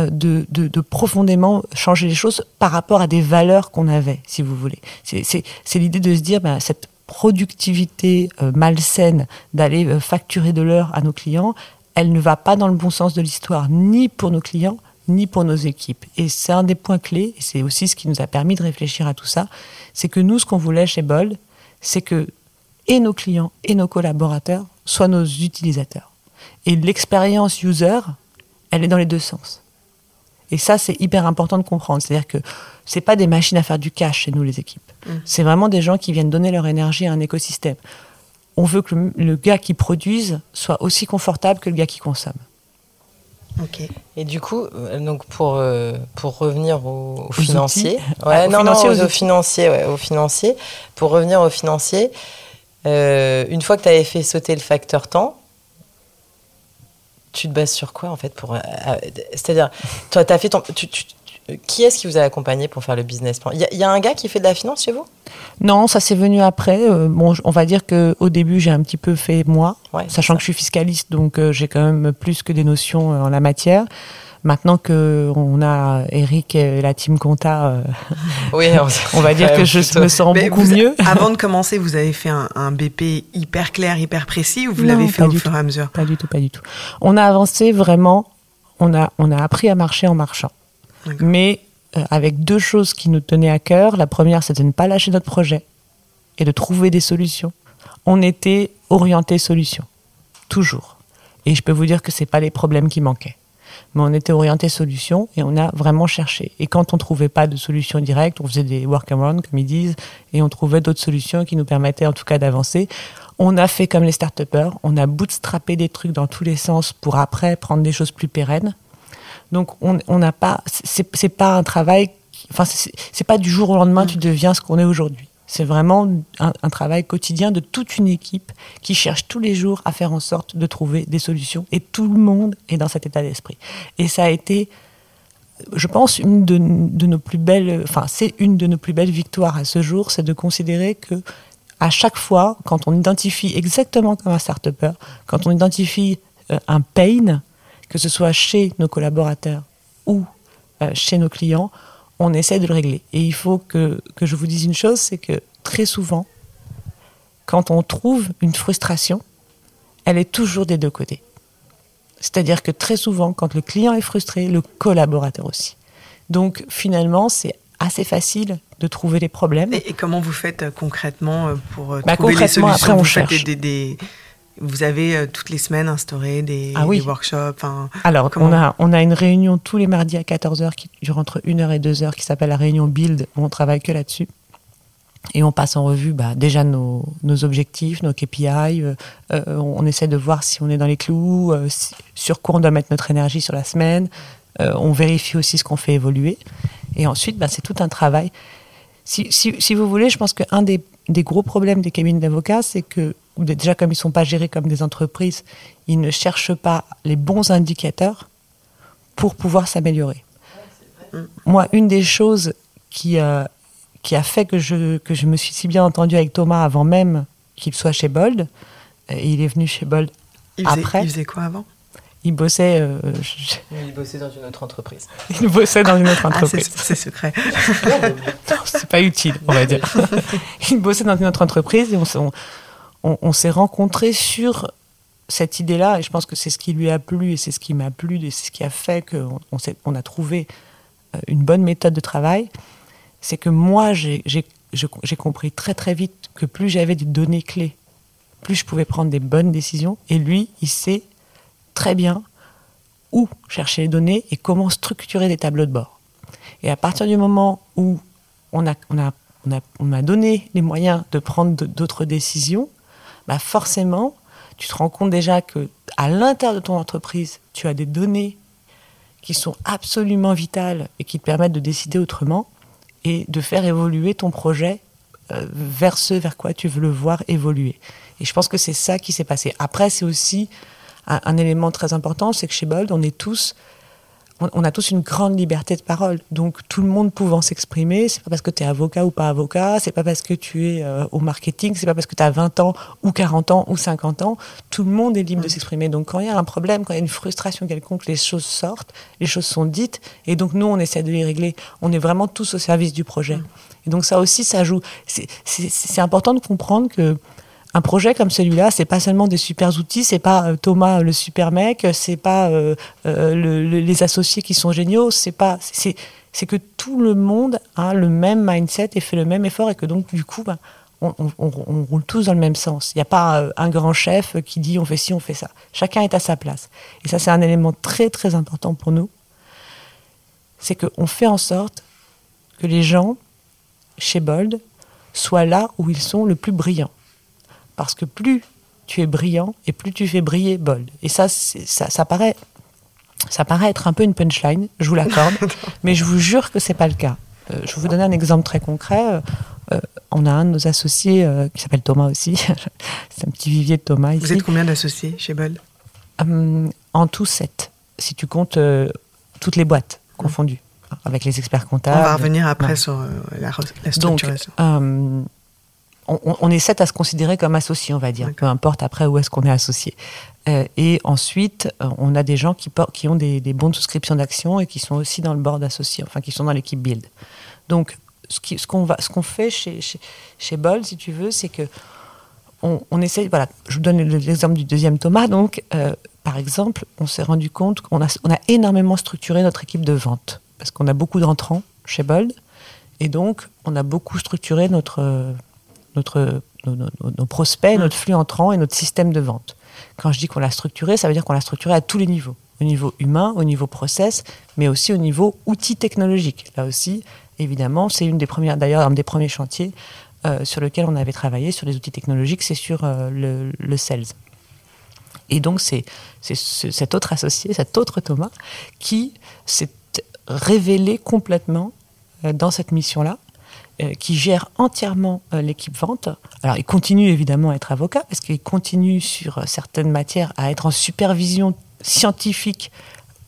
S3: euh, de, de, profondément changer les choses par rapport à des valeurs qu'on avait, si vous voulez. C'est l'idée de se dire, ben, cette productivité euh, malsaine d'aller euh, facturer de l'heure à nos clients, elle ne va pas dans le bon sens de l'histoire, ni pour nos clients, ni pour nos équipes. Et c'est un des points clés, et c'est aussi ce qui nous a permis de réfléchir à tout ça, c'est que nous, ce qu'on voulait chez Bold, c'est que et nos clients et nos collaborateurs soient nos utilisateurs. Et l'expérience user, elle est dans les deux sens. Et ça, c'est hyper important de comprendre. C'est-à-dire que c'est pas des machines à faire du cash chez nous, les équipes. Mm. C'est vraiment des gens qui viennent donner leur énergie à un écosystème. On veut que le, gars qui produise soit aussi confortable que le gars qui consomme.
S1: Ok. Et du coup, euh, donc pour, euh, pour revenir au, financier, ouais, non, non, aux, financiers, ouais, au financier, pour revenir au financier, euh, une fois que tu avais fait sauter le facteur temps, tu te bases sur quoi en fait pour c'est-à-dire toi tu as fait ton tu, qui est-ce qui vous a accompagné pour faire le business plan? Il y, a un gars qui fait de la finance chez vous?
S3: Non, ça s'est venu après. Euh, bon, on va dire qu'au début, j'ai un petit peu fait moi, sachant que je suis fiscaliste, donc euh, j'ai quand même plus que des notions euh, en la matière. Maintenant que on a Eric et la team compta, oui, on, va dire que je me sens beaucoup mieux.
S2: Avant de commencer, vous avez fait un, BP hyper clair, hyper précis, ou vous l'avez fait au fur et à mesure?
S3: Pas du tout, pas du tout. On a avancé vraiment. On a, on a appris à marcher en marchant mais euh, avec deux choses qui nous tenaient à cœur. La première, c'était de ne pas lâcher notre projet et de trouver des solutions. On était orienté solution, toujours. Et je peux vous dire que c'est pas les problèmes qui manquaient. Mais on était orienté solution et on a vraiment cherché. Et quand on trouvait pas de solution directe, on faisait des workarounds, comme ils disent, et on trouvait d'autres solutions qui nous permettaient en tout cas d'avancer. On a fait comme les start on a bootstrappé des trucs dans tous les sens pour après prendre des choses plus pérennes. Donc on n'a pas, c'est pas un travail, enfin c'est pas du jour au lendemain tu deviens ce qu'on est aujourd'hui. C'est vraiment un, travail quotidien de toute une équipe qui cherche tous les jours à faire en sorte de trouver des solutions. Et tout le monde est dans cet état d'esprit. Et ça a été je pense, une de, nos plus belles, enfin, c'est une de nos plus belles victoires à ce jour, c'est de considérer que à chaque fois, quand on identifie exactement comme un start quand on identifie euh, un pain, que ce soit chez nos collaborateurs ou euh, chez nos clients, on essaie de le régler. Et il faut que, que je vous dise une chose, c'est que très souvent, quand on trouve une frustration, elle est toujours des deux côtés. C'est-à-dire que très souvent, quand le client est frustré, le collaborateur aussi. Donc finalement, c'est assez facile de trouver les problèmes.
S2: Et, comment vous faites euh, concrètement euh, pour bah, trouver les solutions
S3: après, on cherche.
S2: Vous avez toutes les semaines instauré des, ah workshops
S3: Alors, on, a, on a une réunion tous les mardis à 14h qui dure entre 1h et 2h qui s'appelle la réunion Build, où on travaille que là-dessus. Et on passe en revue bah, déjà nos, nos, objectifs, nos KPI. on essaie de voir si on est dans les clous, sur quoi on doit mettre notre énergie sur la semaine. on vérifie aussi ce qu'on fait évoluer. Et ensuite, bah, c'est tout un travail. Si, si, vous voulez, je pense qu'un des, des, gros problèmes des cabines d'avocats, c'est que, déjà comme ils ne sont pas gérés comme des entreprises, ils ne cherchent pas les bons indicateurs pour pouvoir s'améliorer. Moi, une des choses qui, euh, qui a fait que je, que je me suis si bien entendu avec Thomas avant même qu'il soit chez Bold, et il est venu chez Bold après.
S2: Il faisait quoi avant?
S3: Il bossait.
S1: Euh, il bossait dans une autre entreprise.
S3: Il bossait dans une autre ah, entreprise.
S2: c'est secret.
S3: c'est pas utile, on va dire. il bossait dans une autre entreprise et on, on, s'est rencontrés sur cette idée-là. Et je pense que c'est ce qui lui a plu et c'est ce qui m'a plu et c'est ce qui a fait qu'on on, a trouvé euh, une bonne méthode de travail. C'est que moi, j'ai compris très très vite que plus j'avais des données clés, plus je pouvais prendre des bonnes décisions. Et lui, il sait très bien où chercher les données et comment structurer des tableaux de bord. Et à partir du moment où on a, on a, on donné les moyens de prendre d'autres décisions, bah forcément, tu te rends compte déjà que à l'intérieur de ton entreprise, tu as des données qui sont absolument vitales et qui te permettent de décider autrement et de faire évoluer ton projet euh, vers ce vers quoi tu veux le voir évoluer. Et je pense que c'est ça qui s'est passé. Après, c'est aussi un, élément très important, c'est que chez Bold, on est tous on, a tous une grande liberté de parole. Donc tout le monde pouvant s'exprimer, c'est pas parce que tu es avocat ou pas avocat, c'est pas parce que tu es euh, au marketing, c'est pas parce que tu as 20 ans ou 40 ans ou 50 ans, tout le monde est libre de mm. s'exprimer. Donc quand il y a un problème, quand il y a une frustration quelconque, les choses sortent, les choses sont dites et donc nous on essaie de les régler. On est vraiment tous au service du projet. Mm. Et donc ça aussi ça joue. C'est important de comprendre que un projet comme celui-là, c'est pas seulement des super outils, c'est pas euh, Thomas le super mec, c'est pas euh, euh, les associés qui sont géniaux, c'est pas c'est que tout le monde a le même mindset et fait le même effort et que donc du coup, bah, on, roule tous dans le même sens. Il n'y a pas un grand chef qui dit on fait ci, on fait ça. Chacun est à sa place. Et ça, c'est un élément très très important pour nous. C'est qu'on fait en sorte que les gens chez Bold soient là où ils sont le plus brillants. Parce que plus tu es brillant et plus tu fais briller Bold. Et ça, ça, ça paraît ça paraît être un peu une punchline, je vous l'accorde, mais je vous jure que c'est pas le cas. Euh, je vais vous donner un exemple très concret. Euh, euh, on a un de nos associés qui s'appelle Thomas aussi. c'est un petit vivier de Thomas ici.
S2: Vous êtes combien d'associés chez Bold?
S3: En tout, sept. Si tu comptes toutes les boîtes confondues, avec les experts comptables. On
S2: va revenir après sur la, la structuration.
S3: Donc, on, est sept à se considérer comme associés, on va dire, peu importe après où est-ce qu'on est associé. Euh, et ensuite, euh, on a des gens qui, qui ont des, des bons de souscription d'actions et qui sont aussi dans le board associé, enfin qui sont dans l'équipe Build. Donc, ce qu'on fait chez, chez, si tu veux, c'est que on, on, essaie, voilà, je vous donne l'exemple du deuxième Thomas. Donc, euh, par exemple, on s'est rendu compte qu'on a, on a énormément structuré notre équipe de vente parce qu'on a beaucoup d'entrants chez Bold. Et donc, on a beaucoup structuré notre notre, nos, prospects, notre flux entrant et notre système de vente. Quand je dis qu'on l'a structuré, ça veut dire qu'on l'a structuré à tous les niveaux. Au niveau humain, au niveau process, mais aussi au niveau outils technologiques. Là aussi, évidemment, c'est une des premières, d'ailleurs, un des premiers chantiers euh, sur lequel on avait travaillé sur les outils technologiques, c'est sur euh, le, le, sales. Et donc, c'est cet autre associé, cet autre Thomas, qui s'est révélé complètement euh, dans cette mission-là qui gère entièrement euh, l'équipe vente. Alors, il continue évidemment à être avocat parce qu'il continue sur euh, certaines matières à être en supervision scientifique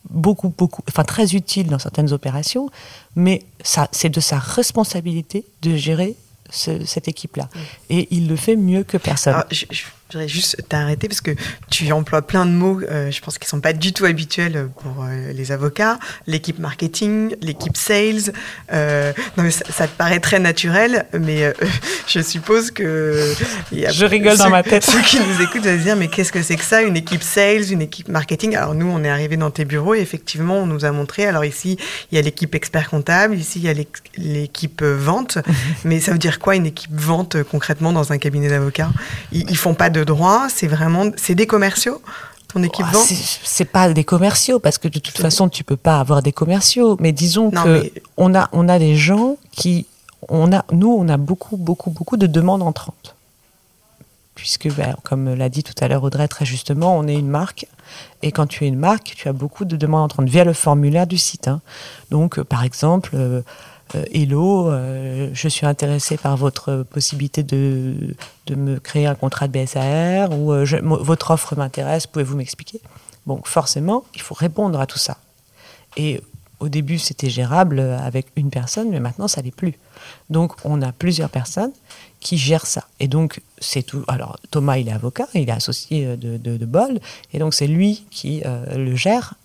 S3: beaucoup, beaucoup, enfin très utile dans certaines opérations, mais ça, c'est de sa responsabilité de gérer cette équipe-là. Et il le fait mieux que personne.
S2: je, voudrais juste t'arrêter parce que tu emploies plein de mots, euh, je pense qu'ils sont pas du tout habituels pour euh, les avocats. L'équipe marketing, l'équipe sales. Euh, non mais ça, te paraît très naturel, mais je suppose que
S3: je rigole dans ma tête.
S2: Ceux qui nous écoutent vont se dire mais qu'est-ce que c'est que ça, une équipe sales, une équipe marketing? Alors nous, on est arrivé dans tes bureaux et effectivement, on nous a montré. Alors ici, il y a l'équipe expert comptable, ici il y a l'équipe vente, mais ça veut dire quoi une équipe vente concrètement dans un cabinet d'avocats? Ils, ils font pas de droit, c'est vraiment, c'est des commerciaux ton équipe vente
S3: C'est pas des commerciaux parce que de toute façon tu peux pas avoir des commerciaux. Mais disons que on a on a des gens qui on a nous on a beaucoup beaucoup beaucoup de demandes entrantes puisque ben, comme l'a dit tout à l'heure Audrey très justement on est une marque et quand tu es une marque tu as beaucoup de demandes entrantes via le formulaire du site. Hein. Donc par exemple euh, euh, Hello, euh, je suis intéressé par votre possibilité de, de, me créer un contrat de BSAR ou euh, votre offre m'intéresse, pouvez-vous m'expliquer? Bon, forcément, il faut répondre à tout ça. Et au début, c'était gérable avec une personne, mais maintenant, ça l'est plus. Donc, on a plusieurs personnes qui gèrent ça. Et donc, c'est tout. Alors, Thomas, il est avocat, il est associé de, de, de Bold, et donc c'est lui qui le gère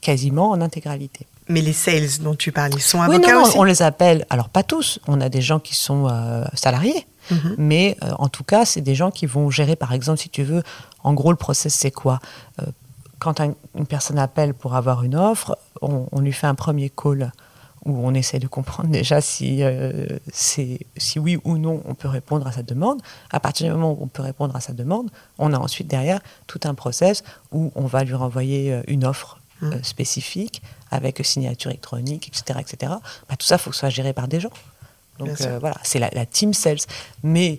S3: quasiment en intégralité.
S2: Mais les sales dont tu parles, ils sont avocats
S3: oui,
S2: non,
S3: On les appelle, alors pas tous, on a des gens qui sont euh, salariés, mhm. mais euh, en tout cas, c'est des gens qui vont gérer, par exemple, si tu veux, en gros, le process, c'est quoi euh, Quand une personne appelle pour avoir une offre, on, lui fait un premier call où on essaie de comprendre déjà si, si oui ou non on peut répondre à sa demande. À partir du moment où on peut répondre à sa demande, on a ensuite derrière tout un process où on va lui renvoyer une offre mmh. spécifique avec signature électronique, etc. etc. Bah, tout ça, il faut que ce soit géré par des gens. Donc euh, voilà, c'est la, team sales. Mais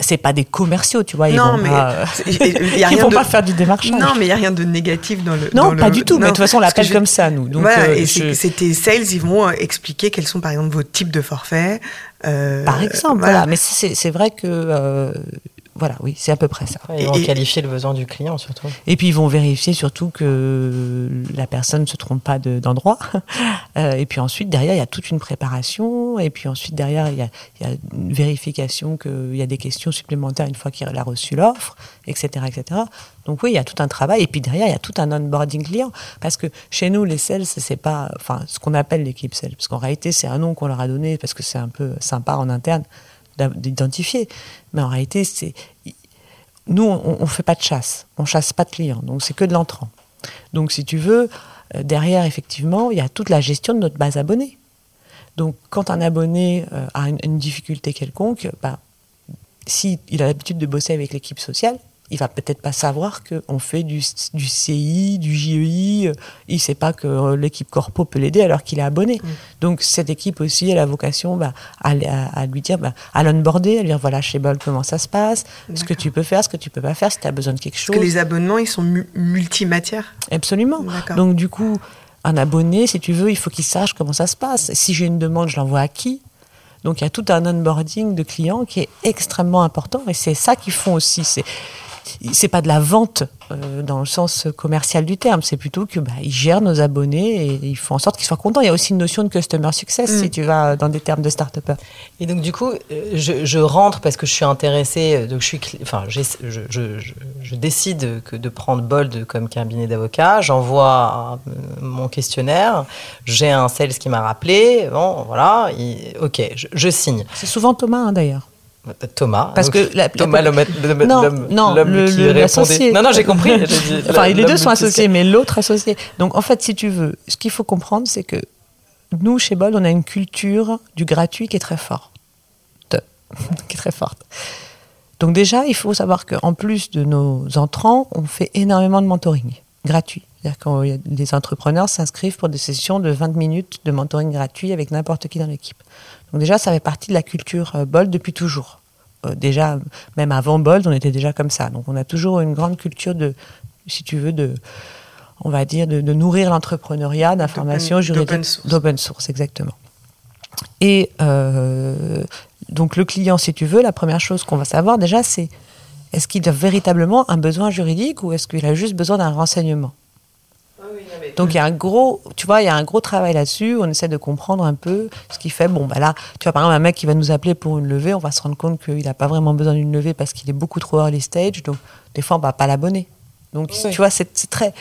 S3: c'est pas des commerciaux, tu vois. Ils non, vont mais pas, ils vont pas faire du démarchage.
S2: Non, mais il y a rien de négatif dans le.
S3: Non, pas du tout. mais de toute façon, on l'appelle comme ça, nous.
S2: Donc, voilà, euh, et c'était sales, ils vont euh, expliquer quels sont par exemple vos types de forfaits.
S3: par exemple, voilà. Mais c'est vrai que voilà, oui, c'est à peu près ça.
S1: Ils vont qualifier le besoin du client surtout.
S3: Et puis ils vont vérifier surtout que la personne ne se trompe pas d'endroit. Euh, et puis ensuite, derrière, il y a toute une préparation. Et puis ensuite, derrière, il y a, une vérification qu'il y a des questions supplémentaires une fois qu'il a reçu l'offre, etc., etc. Donc oui, il y a tout un travail. Et puis derrière, il y a tout un onboarding client. Parce que chez nous, les sales, c'est pas enfin, ce qu'on appelle l'équipe sales. Parce qu'en réalité, c'est un nom qu'on leur a donné parce que c'est un peu sympa en interne d'identifier. Mais en réalité, c'est nous, on ne fait pas de chasse, on chasse pas de clients, donc c'est que de l'entrant. Donc si tu veux, euh, derrière, effectivement, il y a toute la gestion de notre base abonnée. Donc quand un abonné euh, a une, difficulté quelconque, bah, s'il a l'habitude de bosser avec l'équipe sociale, il va peut-être pas savoir qu'on fait du, du, CI, du JEI. Il sait pas que euh, l'équipe corpo peut l'aider alors qu'il est abonné. Mm. Donc cette équipe aussi a la vocation bah, à, lui dire, bah, à l'onboarder, à lui dire voilà chez Bol comment ça se passe, ce que tu peux faire, ce que tu peux pas faire, si tu as besoin de quelque chose.
S2: Que les abonnements ils sont multimatières.
S3: Absolument. Donc du coup, un abonné, si tu veux, il faut qu'il sache comment ça se passe. Si j'ai une demande, je l'envoie à qui? Donc il y a tout un onboarding de clients qui est extrêmement important et c'est ça qu'ils font aussi. C'est c'est pas de la vente euh, dans le sens commercial du terme, c'est plutôt que bah, ils gèrent nos abonnés et ils font en sorte qu'ils soient contents. Il y a aussi une notion de customer success si mm. tu vas dans des termes de start
S1: Et donc du coup, euh, je, rentre parce que je suis intéressée, euh, donc je suis, enfin, je, je, décide que de prendre Bold comme cabinet d'avocat. J'envoie mon questionnaire, j'ai un sales qui m'a rappelé, bon voilà, ok, je, signe.
S3: C'est souvent Thomas hein, d'ailleurs.
S1: Thomas.
S3: Parce que
S1: Thomas, l'homme qui répondait. Non, non, j'ai compris.
S3: enfin, les deux sont associés, mais l'autre associé. Donc, en fait, si tu veux, ce qu'il faut comprendre, c'est que nous, chez Bold, on a une culture du gratuit qui est très forte. qui est très forte. Donc, déjà, il faut savoir qu'en plus de nos entrants, on fait énormément de mentoring gratuit. C'est-à-dire que les entrepreneurs s'inscrivent pour des sessions de 20 minutes de mentoring gratuit avec n'importe qui dans l'équipe. Donc déjà, ça fait partie de la culture euh, Bold depuis toujours. Euh, déjà, même avant Bold, on était déjà comme ça. Donc on a toujours une grande culture de, si tu veux, de, on va dire, de, nourrir l'entrepreneuriat d'informations juridiques. D'open source. exactement. Et euh, donc le client, si tu veux, la première chose qu'on va savoir déjà, c'est est-ce qu'il a véritablement un besoin juridique ou est-ce qu'il a juste besoin d'un renseignement? Donc il y a un gros, tu vois, il y a un gros travail là-dessus. On essaie de comprendre un peu ce qui fait. Bon, bah là, tu vois, par exemple, un mec qui va nous appeler pour une levée, on va se rendre compte qu'il n'a pas vraiment besoin d'une levée parce qu'il est beaucoup trop early stage. Donc des fois, on va pas l'abonner. Donc tu vois, c'est très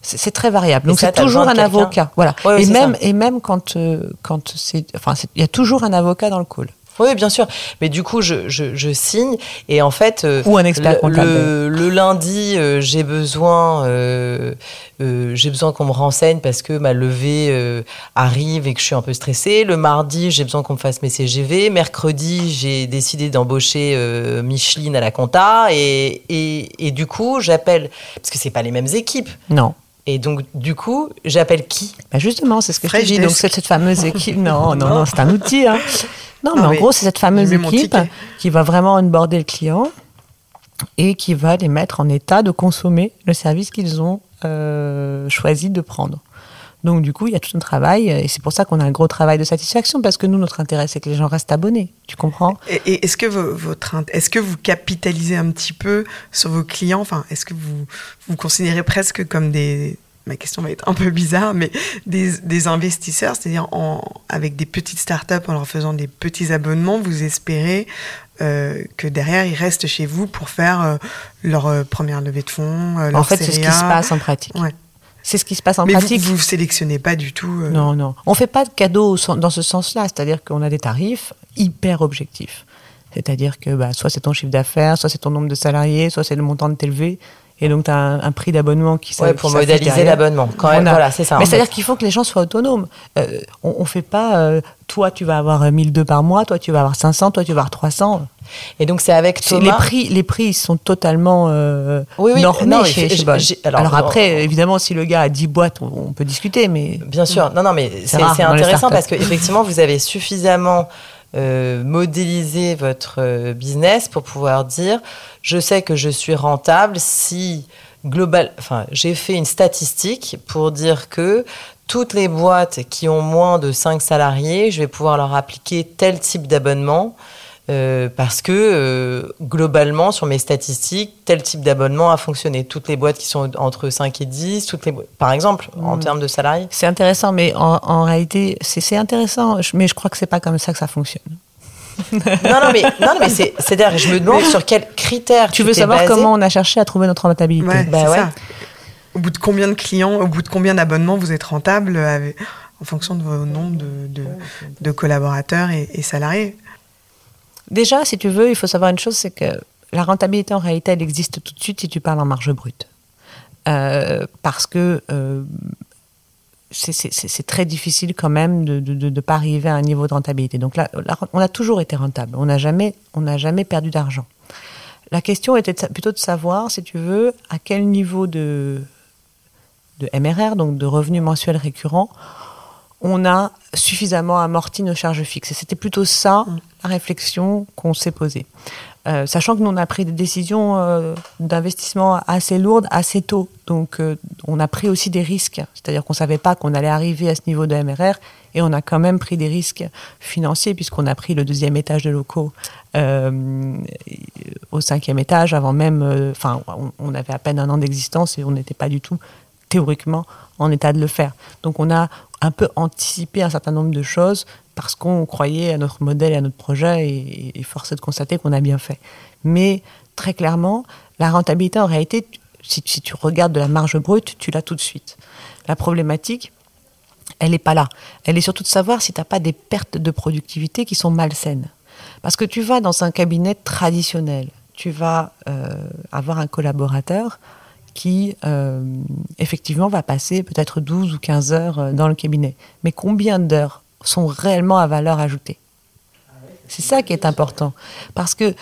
S3: c'est très variable. Donc c'est toujours un avocat, voilà. et même et même quand euh, quand c'est, enfin, il y a toujours un avocat dans le call.
S1: Oui, bien sûr. Mais du coup, je, je, signe et en fait,
S3: euh, ou un expert
S1: le, le, lundi, euh, j'ai besoin, euh, j'ai besoin qu'on me renseigne parce que ma levée arrive et que je suis un peu stressée. Le mardi, j'ai besoin qu'on me fasse mes CGV. Mercredi, j'ai décidé d'embaucher Micheline à la compta et, et, et du coup, j'appelle parce que c'est pas les mêmes équipes.
S3: Non.
S1: Et donc, du coup, j'appelle qui?
S3: Bah Justement, c'est ce que je dis. Donc, c'est cette fameuse équipe. Non, non, non, c'est un outil. Hein. Non, mais ah en gros, c'est cette fameuse équipe qui va vraiment onboarder le client et qui va les mettre en état de consommer le service qu'ils ont euh, choisi de prendre. Donc du coup, il y a tout un travail et c'est pour ça qu'on a un gros travail de satisfaction parce que nous, notre intérêt, c'est que les gens restent abonnés. Tu comprends?
S2: Et, est-ce que votre, est-ce que vous capitalisez un petit peu sur vos clients? Enfin, est-ce que vous vous considérez presque comme des ma question va être un peu bizarre, mais des, investisseurs, c'est-à-dire avec des petites startups, en leur faisant des petits abonnements, vous espérez euh, que derrière, ils restent chez vous pour faire euh, leur euh, première levée de fonds, leur
S3: En fait, c'est ce qui se passe en pratique. C'est ce qui se passe en pratique.
S2: Vous, vous sélectionnez pas du tout.
S3: Non, non. On fait pas de cadeaux dans ce sens-là. C'est-à-dire qu'on a des tarifs hyper objectifs. C'est-à-dire que bah, soit c'est ton chiffre d'affaires, soit c'est ton nombre de salariés, soit c'est le montant de t'élever. Et donc, tu as un, prix d'abonnement qui
S1: ouais, pour modéliser l'abonnement. Quand même, voilà, c'est ça.
S3: Mais c'est-à-dire qu'il faut que les gens soient autonomes. Euh, on ne fait pas, euh, toi, tu vas avoir 1002 par mois, toi, tu vas avoir 500, toi, tu vas avoir 300.
S1: Et donc, c'est avec Thomas...
S3: Les prix, les prix sont totalement euh, oui, oui, normés chez, chez Alors, après, évidemment, si le gars a 10 boîtes, on, peut discuter, mais...
S1: Bien sûr. Non, non, mais c'est intéressant parce qu'effectivement, vous avez suffisamment euh, modéliser votre euh, business pour pouvoir dire je sais que je suis rentable si global enfin j'ai fait une statistique pour dire que toutes les boîtes qui ont moins de 5 salariés, je vais pouvoir leur appliquer tel type d'abonnement euh, parce que euh, globalement, sur mes statistiques, tel type d'abonnement a fonctionné. Toutes les boîtes qui sont entre 5 et 10, toutes les par exemple, en hmm. termes de salariés.
S3: C'est intéressant, mais en, réalité, c'est intéressant, mais je crois que c'est pas comme ça que ça fonctionne.
S1: Non, non, mais, non, mais c'est, c'est-à-dire, je me demande sur quels critères
S3: tu, veux savoir comment on a cherché à trouver notre rentabilité.
S2: bah, ouais. Au bout de combien de clients, au bout de combien d'abonnements vous êtes rentable en fonction de vos nombres de, de, collaborateurs et, et salariés
S3: Déjà, si tu veux, il faut savoir une chose, c'est que la rentabilité en réalité, elle existe tout de suite si tu parles en marge brute. Euh, parce que euh, c'est très difficile quand même de ne pas arriver à un niveau de rentabilité. Donc là, on a toujours été rentable. On n'a jamais, jamais perdu d'argent. La question était plutôt de savoir, si tu veux, à quel niveau de, de MRR, donc de revenus mensuels récurrents, on a suffisamment amorti nos charges fixes. Et c'était plutôt ça mm. la réflexion qu'on s'est posée. Euh, sachant que nous, on a pris des décisions euh, d'investissement assez lourdes assez tôt. Donc, euh, on a pris aussi des risques. C'est-à-dire qu'on ne savait pas qu'on allait arriver à ce niveau de MRR et on a quand même pris des risques financiers puisqu'on a pris le deuxième étage de locaux au cinquième étage avant même. Enfin, on, avait à peine un an d'existence et on n'était pas du tout théoriquement en état de le faire. Donc, on a, un peu anticiper un certain nombre de choses parce qu'on croyait à notre modèle et à notre projet et, force est de constater qu'on a bien fait. Mais très clairement, la rentabilité en réalité, si, tu regardes de la marge brute, tu l'as tout de suite. La problématique, elle n'est pas là. Elle est surtout de savoir si tu n'as pas des pertes de productivité qui sont malsaines. Parce que tu vas dans un cabinet traditionnel, tu vas euh, avoir un collaborateur qui, euh, effectivement, va passer peut-être 12 ou 15 heures euh, dans le cabinet. Mais combien d'heures sont réellement à valeur ajoutée? C'est ça qui est important. Parce que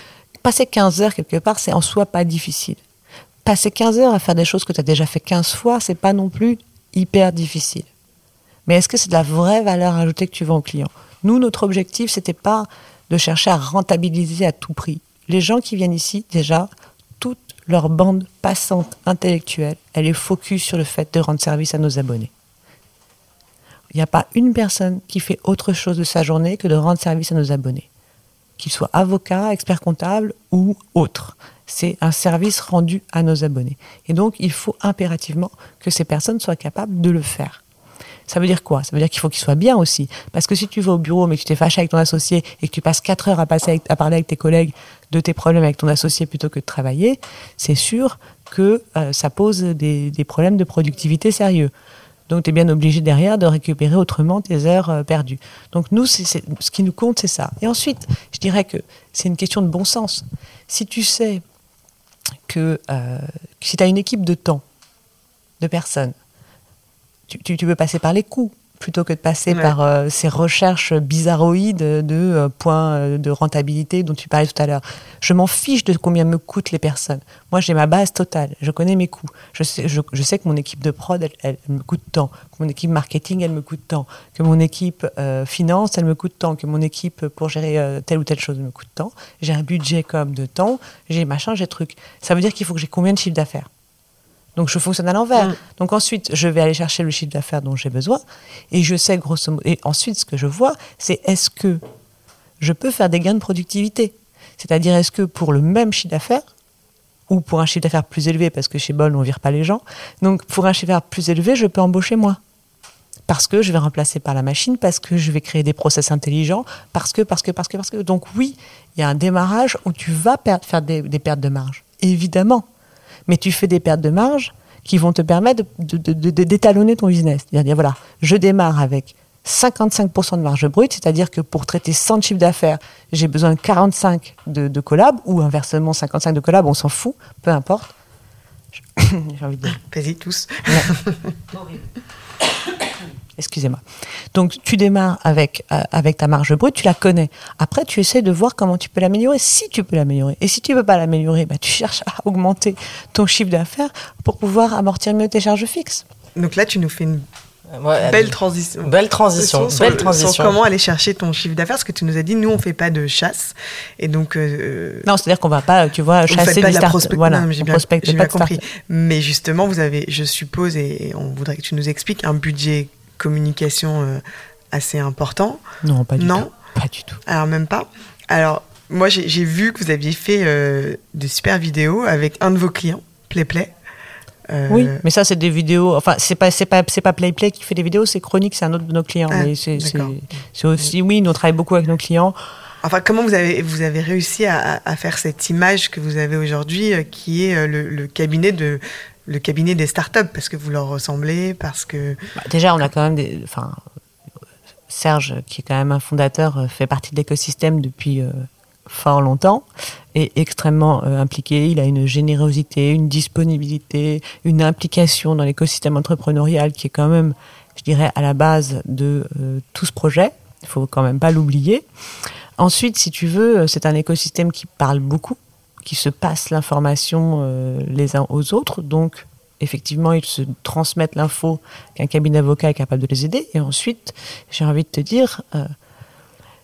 S3: passer 15 heures quelque part, c'est en soi pas difficile. Passer 15 heures à faire des choses que tu as déjà fait 15 fois, c'est pas non plus hyper difficile. Mais est-ce que c'est de la vraie valeur ajoutée que tu vends au client? Nous, notre objectif, c'était pas de chercher à rentabiliser à tout prix. Les gens qui viennent ici, déjà, leur bande passante intellectuelle, elle est focus sur le fait de rendre service à nos abonnés. Il n'y a pas une personne qui fait autre chose de sa journée que de rendre service à nos abonnés, qu'ils soient avocats, experts comptables ou autres. c'est un service rendu à nos abonnés. Et donc, il faut impérativement que ces personnes soient capables de le faire. Ça veut dire quoi? Ça veut dire qu'il faut qu'il soit bien aussi. Parce que si tu vas au bureau mais que tu t'es fâché avec ton associé et que tu passes 4 heures à, passer à parler avec tes collègues de tes problèmes avec ton associé plutôt que de travailler, c'est sûr que euh, ça pose des, problèmes de productivité sérieux. Donc tu es bien obligé derrière de récupérer autrement tes heures euh, perdues. Donc nous, ce qui nous compte, c'est ça. Et ensuite, je dirais que c'est une question de bon sens. Si tu sais que euh, si tu as une équipe de temps, de personnes, tu, tu, tu, peux passer par les coûts plutôt que de passer par euh, ces recherches bizarroïdes de euh, points euh, de rentabilité dont tu parlais tout à l'heure. Je m'en fiche de combien me coûtent les personnes. Moi, j'ai ma base totale. Je connais mes coûts. Je sais, je, je sais que mon équipe de prod, elle, elle, me coûte tant. Que mon équipe marketing, elle me coûte tant. Que mon équipe finance, elle me coûte tant. Que mon équipe pour gérer telle ou telle chose me coûte tant. J'ai un budget comme de temps. J'ai machin, j'ai truc. Ça veut dire qu'il faut que j'ai combien de chiffre d'affaires? Donc je fonctionne à l'envers. Mm. Donc ensuite, je vais aller chercher le chiffre d'affaires dont j'ai besoin. Et je sais grosso modo. Et ensuite, ce que je vois, c'est est-ce que je peux faire des gains de productivité? C'est-à-dire, est-ce que pour le même chiffre d'affaires, ou pour un chiffre d'affaires plus élevé, parce que chez Bol, on ne vire pas les gens, donc pour un chiffre d'affaires plus élevé, je peux embaucher moi parce que je vais remplacer par la machine, parce que je vais créer des process intelligents, parce que, parce que, parce que, parce que. Donc oui, il y a un démarrage où tu vas faire des pertes de marge, évidemment mais tu fais des pertes de marge qui vont te permettre de, d'étalonner ton business. C'est-à-dire, voilà, je démarre avec 55% de marge brute, c'est-à-dire que pour traiter 100 de chiffre d'affaires, j'ai besoin de 45 de, de collab, ou inversement 55 de collab, on s'en fout, peu importe.
S2: j'ai envie de dire. Vas-y tous.
S3: Excusez-moi. Donc tu démarres avec, euh, avec ta marge brute, tu la connais. Après, tu essaies de voir comment tu peux l'améliorer, si tu peux l'améliorer. Et si tu ne peux pas l'améliorer, bah, tu cherches à augmenter ton chiffre d'affaires pour pouvoir amortir mieux tes charges fixes.
S2: Donc là, tu nous fais une belle transition.
S1: Belle transition.
S2: Sur,
S1: belle transition.
S2: comment aller chercher ton chiffre d'affaires, parce que tu nous as dit, nous, on fait pas de chasse. Et donc. Euh,
S3: non, c'est-à-dire qu'on va pas, tu vois, chasser
S2: des start Voilà, j'ai bien, bien compris. Mais justement, vous avez, je suppose, et on voudrait que tu nous expliques, un budget communication euh, assez important.
S3: Non, pas du tout. Pas du tout.
S2: Alors, même pas. Alors, moi, j'ai vu que vous aviez fait euh, de super vidéos avec un de vos clients, PlayPlay.
S3: Euh, oui, mais ça, c'est des vidéos. Enfin, c'est pas, c'est pas, c'est pas PlayPlay qui fait des vidéos, c'est Chronique, c'est un autre de nos clients. Ah, mais c'est, aussi, oui, nous travaillons beaucoup avec nos clients.
S2: Enfin, comment vous avez, vous avez réussi à, faire cette image que vous avez aujourd'hui, qui est le, cabinet de, le cabinet des startups parce que vous leur ressemblez, parce que.
S3: Bah, déjà, on a quand même des. Enfin, Serge, qui est quand même un fondateur, euh, fait partie de l'écosystème depuis euh, fort longtemps, est extrêmement euh, impliqué. Il a une générosité, une disponibilité, une implication dans l'écosystème entrepreneurial qui est quand même, je dirais, à la base de tout ce projet. Il faut quand même pas l'oublier. Ensuite, si tu veux, c'est un écosystème qui parle beaucoup qui se passent l'information euh, les uns aux autres. Donc, effectivement, ils se transmettent l'info qu'un cabinet d'avocats est capable de les aider. Et ensuite, j'ai envie de te dire, euh,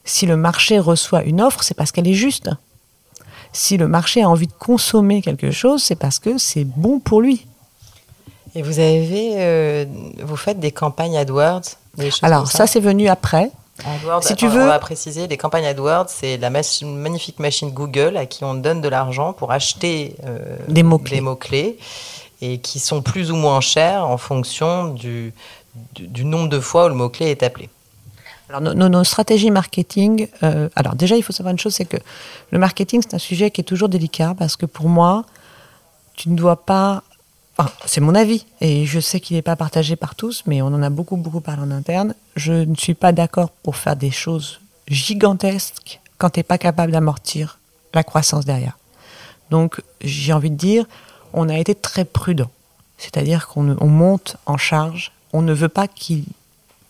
S3: si le marché reçoit une offre, c'est parce qu'elle est juste. Si le marché a envie de consommer quelque chose, c'est parce que c'est bon pour lui.
S1: Et vous avez, euh, vous faites des campagnes AdWords
S3: Alors ça, ça? c'est venu après
S1: si tu veux, on va préciser, les campagnes AdWords, c'est la magnifique machine Google à qui on donne de l'argent pour acheter euh,
S3: des mots-clés.
S1: et qui sont plus ou moins chers en fonction du, du, nombre de fois où le mot-clé est appelé.
S3: Alors, nos, stratégies marketing, euh, alors déjà, il faut savoir une chose, c'est que le marketing, c'est un sujet qui est toujours délicat parce que pour moi, tu ne dois pas c'est mon avis, et je sais qu'il n'est pas partagé par tous, mais on en a beaucoup, beaucoup parlé en interne. Je ne suis pas d'accord pour faire des choses gigantesques quand tu n'es pas capable d'amortir la croissance derrière. Donc, j'ai envie de dire, on a été très prudent. C'est-à-dire qu'on monte en charge, on ne veut pas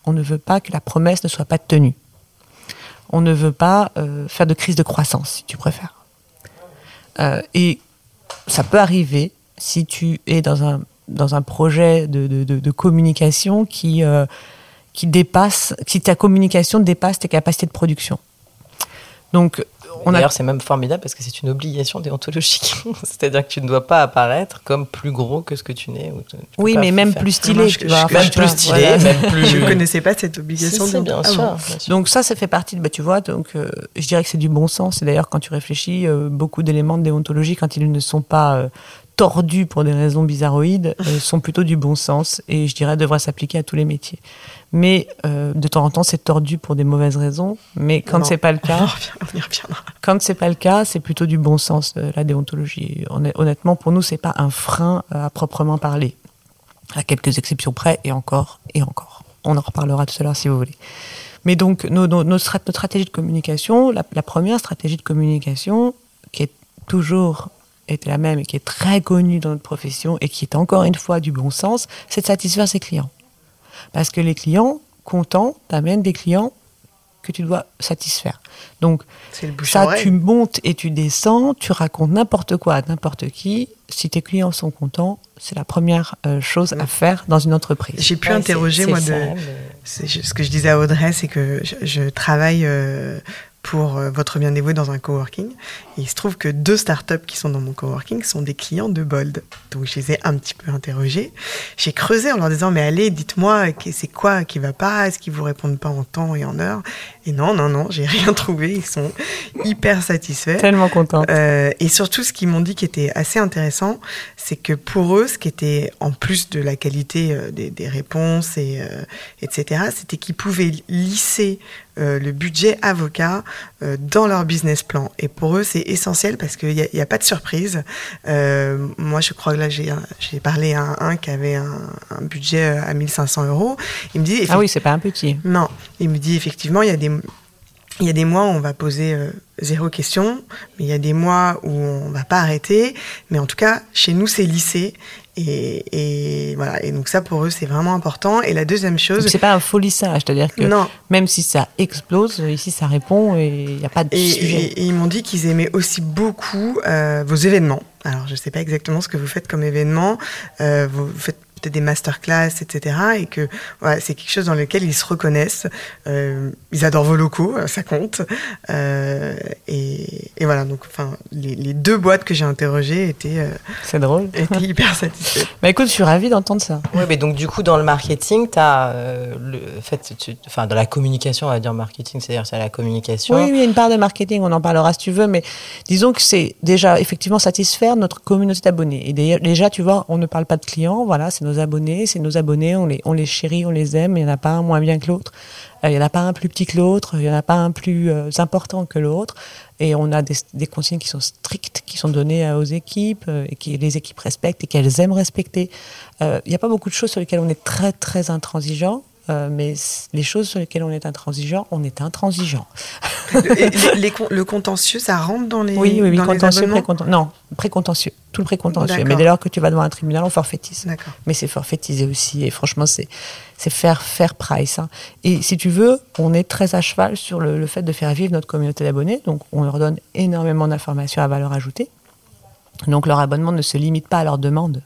S3: on ne veut pas que la promesse ne soit pas tenue. On ne veut pas euh, faire de crise de croissance, si tu préfères. Euh, et ça peut arriver si tu es dans un, dans un projet de, de, de, communication qui, euh, qui dépasse, si ta communication dépasse tes capacités de production. Donc,
S1: D'ailleurs, c'est même formidable parce que c'est une obligation déontologique. C'est-à-dire que tu ne dois pas apparaître comme plus gros que ce que tu n'es.
S3: Oui, mais même plus stylé. Tu
S1: vois, même plus stylé, même plus.
S2: Je ne connaissais pas cette obligation.
S1: Si, bien, sûr,
S3: Donc ça, ça fait partie de. Bah, tu vois, donc euh, je dirais que c'est du bon sens. Et d'ailleurs, quand tu réfléchis, euh, beaucoup d'éléments de déontologie, quand ils ne sont pas euh, tordus pour des raisons bizarroïdes, sont plutôt du bon sens. Et je dirais devraient s'appliquer à tous les métiers. Mais euh, de temps en temps, c'est tordu pour des mauvaises raisons. Mais quand c'est pas le cas,
S2: on y reviendra.
S3: Quand c'est pas le cas, c'est plutôt du bon sens de la déontologie. Honnêtement, pour nous, c'est pas un frein à proprement parler, à quelques exceptions près, et encore et encore. On en reparlera tout à l'heure si vous voulez. Mais donc, nos, nos, notre stratégie de communication, la, la, première stratégie de communication, qui est toujours été la même et qui est très connue dans notre profession et qui est encore une fois du bon sens, c'est de satisfaire ses clients. Parce que les clients contents t'amènent des clients que tu dois satisfaire. Donc, ça, tu montes et tu descends, tu racontes n'importe quoi à n'importe qui. Si tes clients sont contents, c'est la première euh, chose à faire dans une entreprise.
S2: J'ai pu interroger, moi, de, ce que je disais à Audrey, c'est que je, travaille euh, pour euh, votre bien dévoué dans un coworking. Et il se trouve que deux startups qui sont dans mon coworking sont des clients de Bold. Donc je les ai un petit peu interrogés. J'ai creusé en leur disant mais allez, dites-moi c'est quoi qui va pas? Est-ce qu'ils vous répondent pas en temps et en heure? Et non, non, non, j'ai rien trouvé. Ils sont hyper satisfaits.
S3: Tellement contents.
S2: Euh, et surtout, ce qu'ils m'ont dit qui était assez intéressant, c'est que pour eux, ce qui était en plus de la qualité euh, des, des, réponses et euh, etc., c'était qu'ils pouvaient lisser euh, le budget avocat euh, dans leur business plan. Et pour eux, c'est essentiel parce qu'il n'y a, a, pas de surprise. Euh, moi, je crois que là, j'ai parlé à un, qui avait un, un, budget à 1500 euros. Il me dit...
S3: Ah oui, c'est pas un petit.
S2: Non. Il me dit, effectivement, il y a des... Il y a des mois où on va poser zéro question, mais il y a des mois où on va pas arrêter. Mais en tout cas, chez nous, c'est lycée. Et, et, voilà. Et donc ça pour eux c'est vraiment important. Et la deuxième chose,
S3: c'est pas un faux lissage, c'est-à-dire que non. même si ça explose, ici ça répond et il n'y a pas de
S2: et,
S3: sujet.
S2: Et, ils m'ont dit qu'ils aimaient aussi beaucoup euh, vos événements. Alors je sais pas exactement ce que vous faites comme événement. Euh, vous faites des masterclass, etc. Et que voilà, c'est quelque chose dans lequel ils se reconnaissent. Euh, ils adorent vos locaux, euh, ça compte. Euh, et, et, voilà, donc enfin, les, les deux boîtes que j'ai interrogées étaient, euh,
S3: c'est drôle.
S2: étaient hyper satisfaites.
S3: bah écoute, je suis ravie d'entendre ça.
S1: Ouais, mais donc du coup, dans le marketing, tu as euh, le fait, tu, enfin, dans la communication, on va dire marketing, c'est-à-dire c'est la communication.
S3: Oui, oui, il y a une part de marketing, on en parlera si tu veux, mais disons que c'est déjà effectivement satisfaire notre communauté d'abonnés. Et déjà, tu vois, on ne parle pas de clients, voilà, c'est nos abonnés, c'est nos abonnés, on les, on les chérit, on les aime, il n'y en a pas un moins bien que l'autre, euh, il n'y en a pas un plus petit que l'autre, il n'y en a pas un plus euh, important que l'autre, et on a des, des, consignes qui sont strictes, qui sont données aux équipes, euh, et que les équipes respectent et qu'elles aiment respecter. Il n'y a pas beaucoup de choses sur lesquelles on est très très intransigeant, euh, mais les choses sur lesquelles on est intransigeant, on est intransigeant.
S2: le, les, le contentieux, ça rentre dans les.
S3: Oui, oui, oui contentieux, précontentieux. Non, précontentieux. Tout le précontentieux. Mais dès lors que tu vas devant un tribunal, on forfaitise. Mais c'est forfaitisé aussi. Et franchement, c'est faire faire price. Hein. Et si tu veux, on est très à cheval sur le, le fait de faire vivre notre communauté d'abonnés. Donc, on leur donne énormément d'informations à valeur ajoutée. Donc, leur abonnement ne se limite pas à leur demande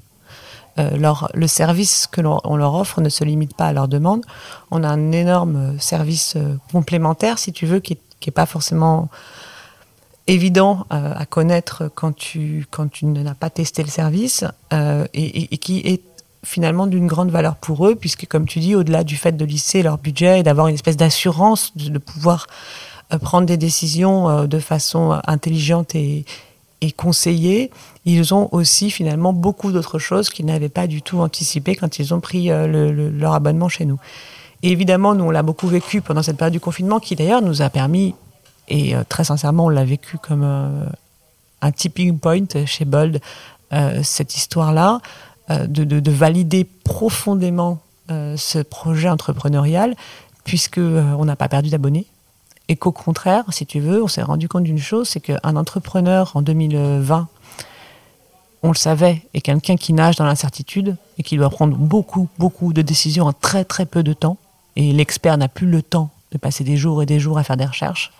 S3: euh, le service que l'on leur offre ne se limite pas à leur demande. On a un énorme service euh, complémentaire, si tu veux, qui n'est pas forcément évident euh, à connaître quand tu, quand n'as pas testé le service et, qui est finalement d'une grande valeur pour eux, puisque comme tu dis, au-delà du fait de lisser leur budget et d'avoir une espèce d'assurance de, pouvoir prendre des décisions de façon intelligente et, et conseillés, ils ont aussi finalement beaucoup d'autres choses qu'ils n'avaient pas du tout anticipé quand ils ont pris euh, le, leur abonnement chez nous. Et évidemment, nous, on l'a beaucoup vécu pendant cette période du confinement, qui d'ailleurs nous a permis, et euh, très sincèrement, on l'a vécu comme euh, un tipping point chez Bold, cette histoire-là, de, valider profondément ce projet entrepreneurial, puisque on n'a pas perdu d'abonnés et qu'au contraire, si tu veux, on s'est rendu compte d'une chose, c'est qu'un entrepreneur en 2020, on le savait, est quelqu'un qui nage dans l'incertitude et qui doit prendre beaucoup, beaucoup de décisions en très, très peu de temps. Et l'expert n'a plus le temps de passer des jours et des jours à faire des recherches.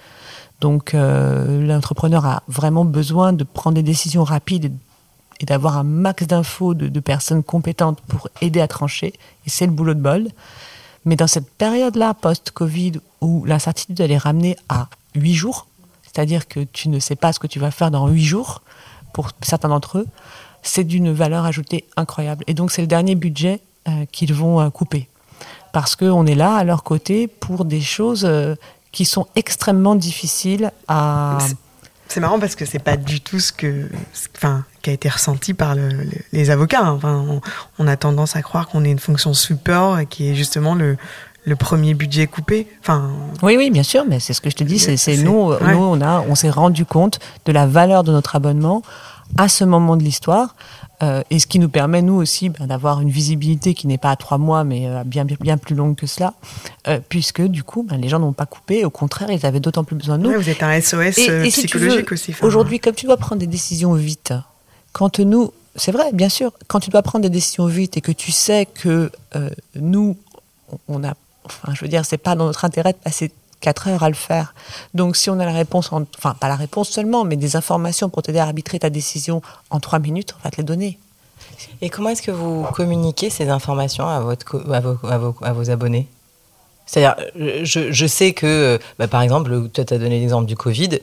S3: Donc euh, l'entrepreneur a vraiment besoin de prendre des décisions rapides et, d'avoir un max d'infos de, de, personnes compétentes pour aider à trancher. Et c'est le boulot de Bol. Mais dans cette période-là, post-Covid, où l'incertitude, est ramenée à 8 jours, c'est-à-dire que tu ne sais pas ce que tu vas faire dans huit jours, pour certains d'entre eux, c'est d'une valeur ajoutée incroyable. Et donc c'est le dernier budget euh, qu'ils vont euh, couper. Parce qu'on est là à leur côté pour des choses euh, qui sont extrêmement difficiles à...
S2: C'est marrant parce que c'est pas du tout ce que, enfin, qui a été ressenti par les avocats. Enfin, on, a tendance à croire qu'on est une fonction support qui est justement le, le premier budget coupé. Enfin.
S3: Oui, oui, bien sûr, mais c'est ce que je te dis. C'est nous, nous, on a, on s'est rendu compte de la valeur de notre abonnement à ce moment de l'histoire. Euh, et ce qui nous permet, nous aussi, ben, d'avoir une visibilité qui n'est pas à trois mois, mais euh, bien, bien plus longue que cela, euh, puisque du coup, ben, les gens n'ont pas coupé. Au contraire, ils avaient d'autant plus besoin de nous.
S2: vous êtes un SOS psychologique aussi.
S3: Aujourd'hui, comme tu dois prendre des décisions vite, quand nous, c'est vrai, bien sûr, quand tu dois prendre des décisions vite et que tu sais que nous, on a, enfin, je veux dire, c'est pas dans notre intérêt de passer 4 heures à le faire. Donc si on a la réponse, enfin pas la réponse seulement, mais des informations pour t'aider à arbitrer ta décision en 3 minutes, on va te les donner.
S1: Et comment est-ce que vous communiquez ces informations à, votre, à, vos, à, vos, abonnés? C'est-à-dire, je, je, sais que, bah, par exemple, tu as donné l'exemple du Covid,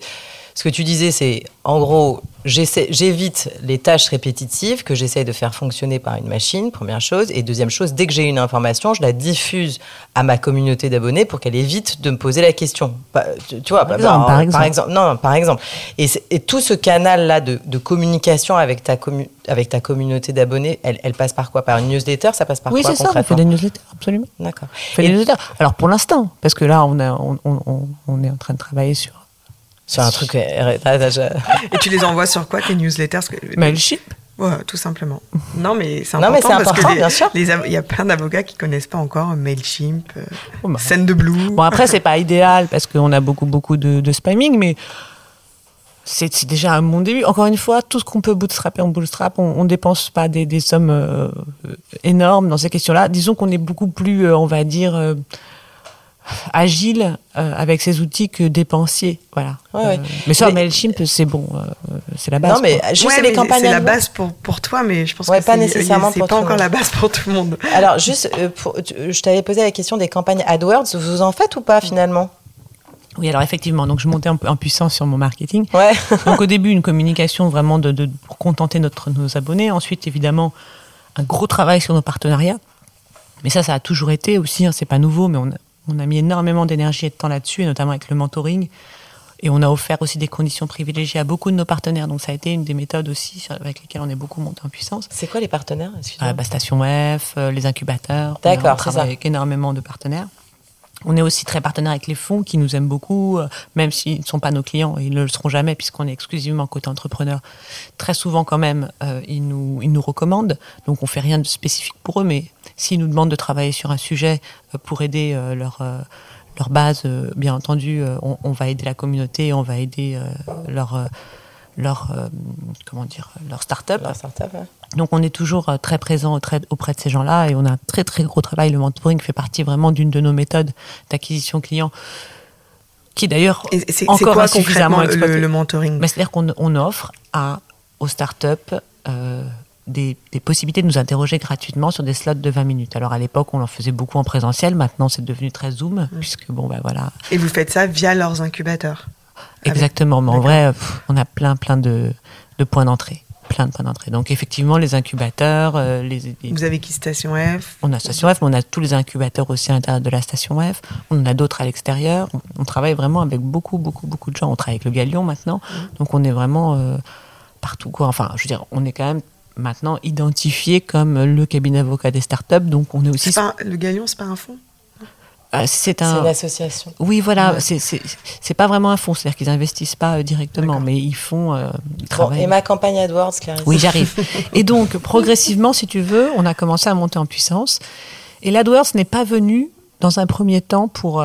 S1: ce que tu disais, c'est en gros, j'évite les tâches répétitives que j'essaye de faire fonctionner par une machine, première chose. Et deuxième chose, dès que j'ai une information, je la diffuse à ma communauté d'abonnés pour qu'elle évite de me poser la question. Tu, vois,
S3: par, exemple, par,
S1: exemple. Non, par exemple. Et, tout ce canal-là de, communication avec ta, avec ta communauté d'abonnés, elle, passe par quoi? Par une newsletter? Ça passe par
S3: oui,
S1: quoi
S3: Oui, c'est ça, on fait des newsletters, absolument.
S1: D'accord.
S3: Alors pour l'instant, parce que là, on, a, on est en train de travailler sur
S1: sur un truc.
S2: Et tu les envoies sur quoi tes newsletters?
S3: Mailchimp.
S2: Ouais, tout simplement. Non, mais c'est important, mais important parce que bien sûr. il y a plein d'avocats qui connaissent pas encore Mailchimp, euh, oh, bah. Scène de Blue.
S3: Bon après c'est pas idéal parce qu'on a beaucoup beaucoup de, spamming, mais c'est déjà un bon début. Encore une fois, tout ce qu'on peut bootstrapper, on bootstrap. On, ne dépense pas des, sommes euh, énormes dans ces questions-là. Disons qu'on est beaucoup plus, euh, on va dire agile euh, avec ses outils que dépensier. Voilà.
S1: Euh,
S3: mais ça, Mailchimp, c'est bon, euh, c'est la base.
S1: Non, mais juste les campagnes.
S2: C'est la base pour, pour toi, mais je pense que pas nécessairement c'est pas encore la base pour tout le monde.
S1: Alors, juste, je t'avais posé la question des campagnes AdWords. Vous en faites ou pas finalement?
S3: Oui, alors effectivement, donc je montais en, en puissance sur mon marketing.
S1: Ouais.
S3: donc au début, une communication vraiment de, de, pour contenter notre, nos abonnés. Ensuite, évidemment, un gros travail sur nos partenariats. Mais ça, ça a toujours été aussi, hein, c'est pas nouveau, mais on, on a mis énormément d'énergie et de temps là-dessus, et notamment avec le mentoring. Et on a offert aussi des conditions privilégiées à beaucoup de nos partenaires. Donc ça a été une des méthodes aussi avec lesquelles on est beaucoup monté en puissance.
S1: C'est quoi les partenaires
S3: ah, bah, Station F, euh, les incubateurs.
S1: D'accord,
S3: On travaille avec énormément de partenaires. On est aussi très partenaire avec les fonds qui nous aiment beaucoup, euh, même s'ils ne sont pas nos clients, ils ne le seront jamais puisqu'on est exclusivement côté entrepreneur. Très souvent quand même, euh, ils, nous, ils nous recommandent, donc on fait rien de spécifique pour eux, mais s'ils nous demandent de travailler sur un sujet euh, pour aider leur, leur base, bien entendu, on, va aider la communauté, on va aider leur leur comment dire leur start-up. Donc on est toujours euh, très présent auprès de ces gens-là et on a un très très gros travail. Le mentoring fait partie vraiment d'une de nos méthodes d'acquisition client qui d'ailleurs encore
S2: quoi, insuffisamment le, le, mentoring
S3: C'est-à-dire qu'on offre à, aux startups euh, des, des, possibilités de nous interroger gratuitement sur des slots de 20 minutes. Alors à l'époque, on en faisait beaucoup en présentiel. Maintenant, c'est devenu très Zoom, mmh. puisque bon, ben voilà.
S2: Et vous faites ça via leurs incubateurs
S3: Exactement. Mais en vrai, on a plein plein de, de points d'entrée plein de points d'entrée. Donc effectivement, les incubateurs, euh, les,
S2: Vous avez qui Station F?
S3: On a Station F, mais on a tous les incubateurs aussi à l'intérieur de la Station F. On en a d'autres à l'extérieur. On, travaille vraiment avec beaucoup, beaucoup, beaucoup de gens. On travaille avec le Galion maintenant. Mmh. Donc on est vraiment euh, partout. Quoi. Enfin, je veux dire, on est quand même maintenant identifié comme le cabinet avocat des startups. Donc on est aussi.
S2: Pas, le Galion, c'est pas un fonds?
S3: C'est un...
S1: une association.
S3: Oui, voilà, c'est pas vraiment un fonds, c'est-à-dire qu'ils investissent pas euh, directement, mais ils font. Euh,
S1: et ma campagne AdWords, Clarisse.
S3: Oui, j'arrive. et donc, progressivement, si tu veux, on a commencé à monter en puissance. Et l'AdWords n'est pas venu dans un premier temps pour,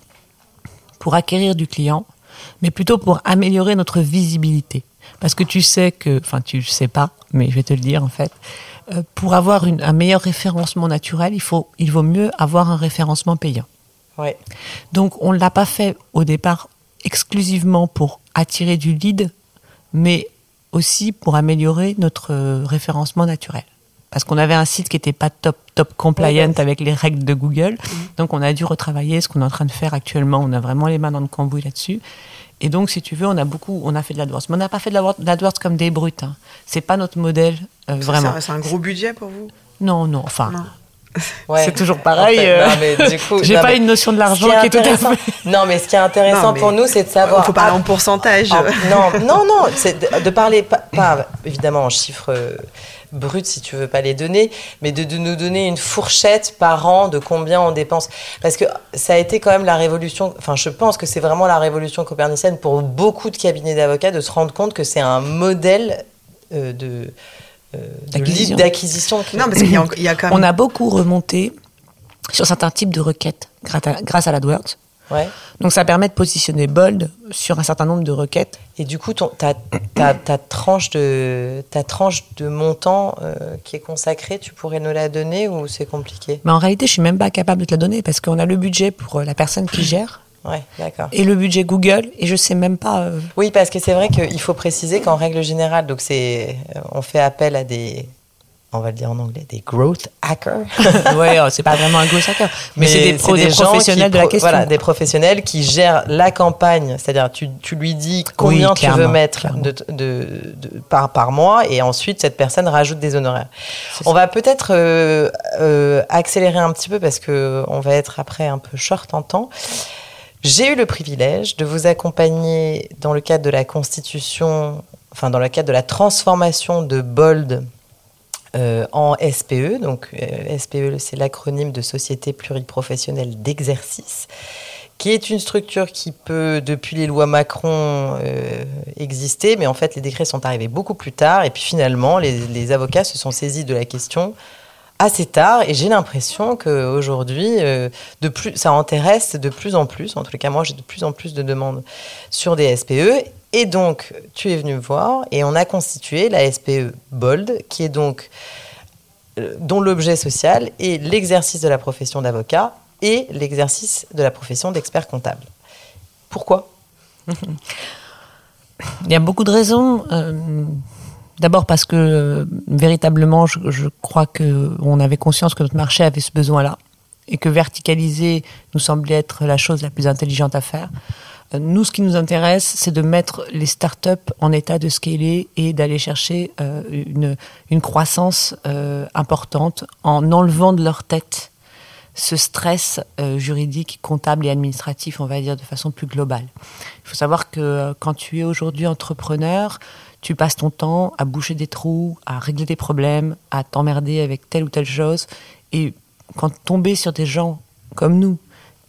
S3: pour acquérir du client, mais plutôt pour améliorer notre visibilité. Parce que tu sais que, enfin, tu sais pas, mais je vais te le dire en fait, euh, pour avoir un meilleur référencement naturel, il, faut, il vaut mieux avoir un référencement payant.
S1: Ouais.
S3: Donc on ne l'a pas fait au départ exclusivement pour attirer du lead, mais aussi pour améliorer notre référencement naturel. parce qu'on avait un site qui n'était pas top top compliant avec les règles de Google. Donc on a dû retravailler ce qu'on est en train de faire actuellement. On a vraiment les mains dans le cambouis là-dessus. Et donc, si tu veux, on a beaucoup, on a fait de l'AdWords. Mais on n'a pas fait de l'AdWords comme des brutes. Hein. C'est pas notre modèle, euh, vraiment.
S2: C'est un gros budget pour vous?
S3: Non, non, enfin. c'est toujours pareil. Euh, j'ai pas une notion de l'argent qui, est, tout à fait.
S1: Non, mais ce qui est intéressant pour nous, c'est de savoir.
S2: Il faut parler en pourcentage.
S1: non, non, non, c'est de, parler pas, pas, évidemment en chiffres brut si tu veux pas les donner, mais de, nous donner une fourchette par an de combien on dépense. Parce que ça a été quand même la révolution, enfin je pense que c'est vraiment la révolution copernicienne pour beaucoup de cabinets d'avocats de se rendre compte que c'est un modèle euh, de euh, d'acquisition.
S3: Non, parce qu'il y, a quand même... On a beaucoup remonté sur certains types de requêtes grâce à l'AdWords. Donc ça permet de positionner Bold sur un certain nombre de requêtes.
S1: Et du coup, ta, ta, tranche de, ta tranche de montant euh, qui est consacrée, tu pourrais nous la donner ou c'est compliqué?
S3: Mais En réalité, je suis même pas capable de te la donner parce qu'on a le budget pour euh, la personne qui gère.
S1: Ouais, d'accord.
S3: Et le budget Google, et je sais même pas. Euh,
S1: oui, parce que c'est vrai qu'il faut préciser qu'en règle générale, donc c'est, on fait appel à des, on va le dire en anglais, des growth hackers.
S3: oui, oh, c'est pas vraiment un growth hacker, mais, c'est des, professionnels de la question.
S1: Voilà, des professionnels qui gèrent la campagne, c'est-à-dire tu, tu, lui dis combien tu veux mettre de, de, par, par mois et ensuite cette personne rajoute des honoraires. On va peut-être euh, euh, accélérer un petit peu parce que on va être après un peu short en temps. J'ai eu le privilège de vous accompagner dans le cadre de la constitution, enfin dans le cadre de la transformation de Bold euh, en SPE. Donc euh, SPE, c'est l'acronyme de Société pluriprofessionnelle d'exercice, qui est une structure qui peut, depuis les lois Macron, euh, exister, mais en fait les décrets sont arrivés beaucoup plus tard, et puis finalement les, avocats se sont saisis de la question assez tard, et j'ai l'impression qu'aujourd'hui, de plus, ça intéresse de plus en plus, en tout cas moi j'ai de plus en plus de demandes sur des SPE, et donc, tu es venu me voir et on a constitué la SPE Bold, qui est donc euh, dont l'objet social est l'exercice de la profession d'avocat et l'exercice de la profession d'expert comptable. Pourquoi?
S3: Il y a beaucoup de raisons. Euh, d'abord parce que euh, véritablement, je, je crois qu'on avait conscience que notre marché avait ce besoin-là et que verticaliser nous semblait être la chose la plus intelligente à faire. Nous, ce qui nous intéresse, c'est de mettre les startups en état de scaler et d'aller chercher euh, une, croissance euh, importante en enlevant de leur tête ce stress euh, juridique, comptable et administratif, on va dire de façon plus globale. Il faut savoir que quand tu es aujourd'hui entrepreneur, tu passes ton temps à boucher des trous, à régler des problèmes, à t'emmerder avec telle ou telle chose. Et quand tomber sur des gens comme nous,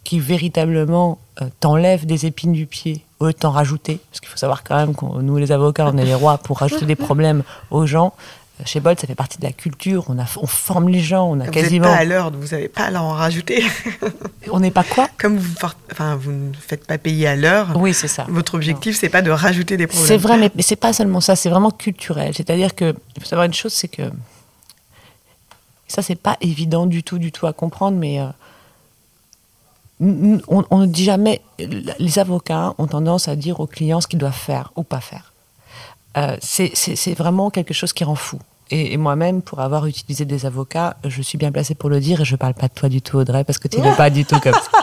S3: qui véritablement euh, t'enlève des épines du pied au lieu de t'en rajouter. Parce qu'il faut savoir quand même que nous, les avocats, on est les rois pour rajouter des problèmes aux gens. Euh, chez Bolt, ça fait partie de la culture. On, a, on forme les gens. On a
S2: vous
S3: quasiment.
S2: Vous pas à l'heure, vous n'avez pas à en rajouter.
S3: on n'est pas quoi?
S2: Comme vous, enfin, vous ne faites pas payer à l'heure.
S3: Oui, c'est ça.
S2: Votre objectif, c'est pas de rajouter des problèmes.
S3: C'est vrai, mais, mais c'est pas seulement ça. C'est vraiment culturel. C'est-à-dire que il faut savoir une chose, c'est que ça, c'est pas évident du tout, du tout à comprendre, mais euh, on, ne dit jamais. Les avocats ont tendance à dire aux clients ce qu'ils doivent faire ou pas faire. Euh, c'est vraiment quelque chose qui rend fou. Et, moi-même, pour avoir utilisé des avocats, je suis bien placée pour le dire et je ne parle pas de toi du tout, Audrey, parce que tu n'es pas du tout comme ça.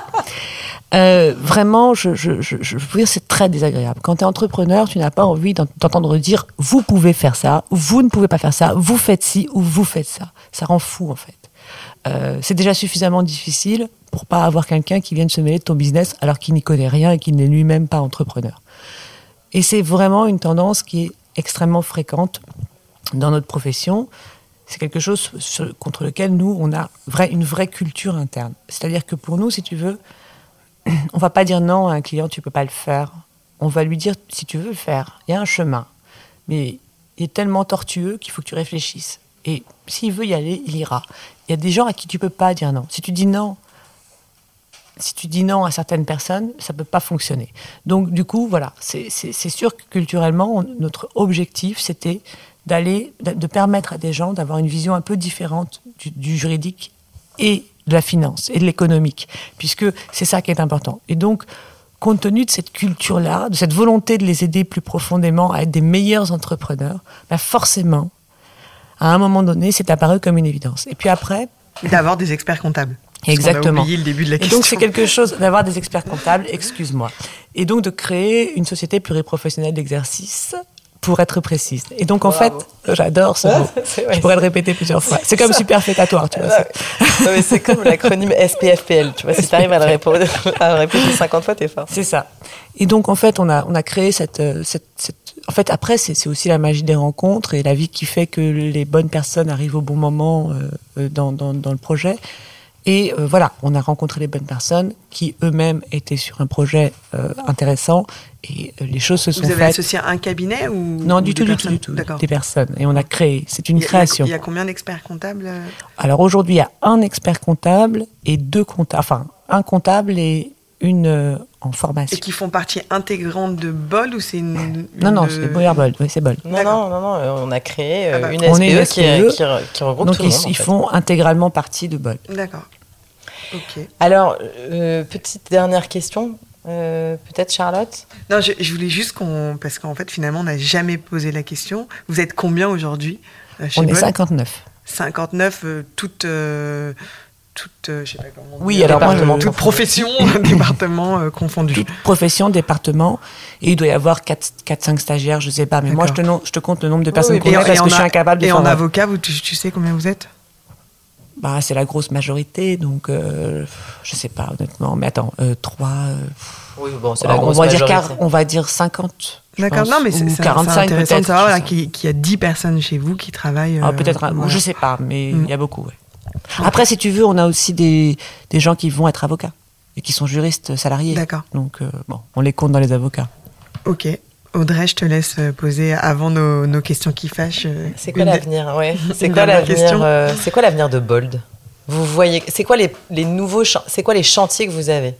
S3: Euh, vraiment, je, je, je, je veux dire, c'est très désagréable. Quand tu es entrepreneur, tu n'as pas envie d'entendre dire vous pouvez faire ça, vous ne pouvez pas faire ça, vous faites ci ou vous faites ça. Ça rend fou, en fait. Euh, c'est déjà suffisamment difficile pour pas avoir quelqu'un qui vienne se mêler de ton business alors qu'il n'y connaît rien et qu'il n'est lui-même pas entrepreneur. Et c'est vraiment une tendance qui est extrêmement fréquente dans notre profession. C'est quelque chose contre lequel nous, on a une vraie culture interne. C'est-à-dire que pour nous, si tu veux, on va pas dire non à un client, tu peux pas le faire. On va lui dire, si tu veux le faire, il y a un chemin. Mais il est tellement tortueux qu'il faut que tu réfléchisses. Et s'il veut y aller, il ira. Il y a des gens à qui tu peux pas dire non. Si tu dis non, si tu dis non à certaines personnes, ça peut pas fonctionner. Donc du coup, voilà, c'est sûr que culturellement, notre objectif, c'était d'aller, de permettre à des gens d'avoir une vision un peu différente du, juridique et de la finance et de l'économique, puisque c'est ça qui est important. Et donc, compte tenu de cette culture-là, de cette volonté de les aider plus profondément à être des meilleurs entrepreneurs, ben forcément, à un moment donné, c'est apparu comme une évidence. Et puis après.
S2: D'avoir des experts comptables.
S3: Exactement.
S2: On a oublié le début de la
S3: et
S2: question.
S3: donc c'est quelque chose d'avoir des experts comptables, excuse-moi. Et donc de créer une société pluriprofessionnelle d'exercice pour être précise. Et donc, en fait, j'adore ce mot. Je pourrais le répéter plusieurs fois. C'est comme superfétatoire, tu vois.
S4: Non, mais c'est comme l'acronyme SPFPL. Tu vois, si tu arrives à le répéter, à répéter 50 fois, t'es fort.
S3: C'est ça. Et donc, en fait, on a, on a créé cette, euh, cette, cette... En fait, après, c'est aussi la magie des rencontres et la vie qui fait que les bonnes personnes arrivent au bon moment euh, dans, dans, dans le projet. Et euh, voilà, on a rencontré les bonnes personnes qui eux-mêmes étaient sur un projet euh, intéressant et euh, les choses se sont
S2: faites.
S3: Vous
S2: avez associé un cabinet ou
S3: Non, du tout, du tout, du tout. Des personnes. Et on a créé. C'est une création.
S2: Il y a combien d'experts comptables
S3: Alors aujourd'hui, il y a un expert comptable et deux comptables. Enfin, un comptable et une en formation.
S2: Et qui font partie intégrante de BOL ou c'est une, une,
S3: Non, non, c'est Boyer Bol. Oui, c'est Bol.
S4: Non, non, non, non, on a créé ah bah, une SPE, qui, qui, qui, regroupe
S3: donc
S4: tout le
S3: ils,
S4: monde.
S3: ils font intégralement partie de Bol.
S2: D'accord. Ok.
S4: Alors, euh, petite dernière question. Euh, Peut-être Charlotte?
S2: Non, je, je, voulais juste qu'on. Parce qu'en fait, finalement, on n'a jamais posé la question. Vous êtes combien aujourd'hui
S3: euh, On est 59.
S2: 59, euh, toutes. Euh, toute, euh, je sais pas comment
S3: oui, dire, alors moi,
S2: toute profession, département euh, confondu.
S3: Toute profession, département, et il doit y avoir 4-5 stagiaires, je sais pas, mais moi je te, je te, compte le nombre de personnes oui, qu'on a parce que a, je suis incapable de
S2: Et en avocat, vous, tu, tu, sais combien vous êtes?
S3: Bah, C'est la grosse majorité, donc euh, je sais pas honnêtement, mais attends, 3.
S4: oui, bon, c'est la grosse
S3: on va
S4: majorité.
S3: Dire, on va dire 50.
S2: D'accord, non, mais c'est
S3: 45
S2: intéressant de savoir qu'il y a 10 personnes chez vous qui travaillent.
S3: Ah, Peut-être, voilà. je sais pas, mais il mm. y a beaucoup, ouais. Après, si tu veux, on a aussi des, des gens qui vont être avocats et qui sont juristes salariés.
S2: D'accord.
S3: Donc, euh, bon, on les compte dans les avocats.
S2: Ok. Audrey, je te laisse poser avant nos, nos questions qui fâchent.
S4: C'est quoi l'avenir ouais. C'est quoi l'avenir euh, C'est quoi l'avenir de Bold? Vous voyez C'est quoi les, les nouveaux C'est quoi les chantiers que vous avez?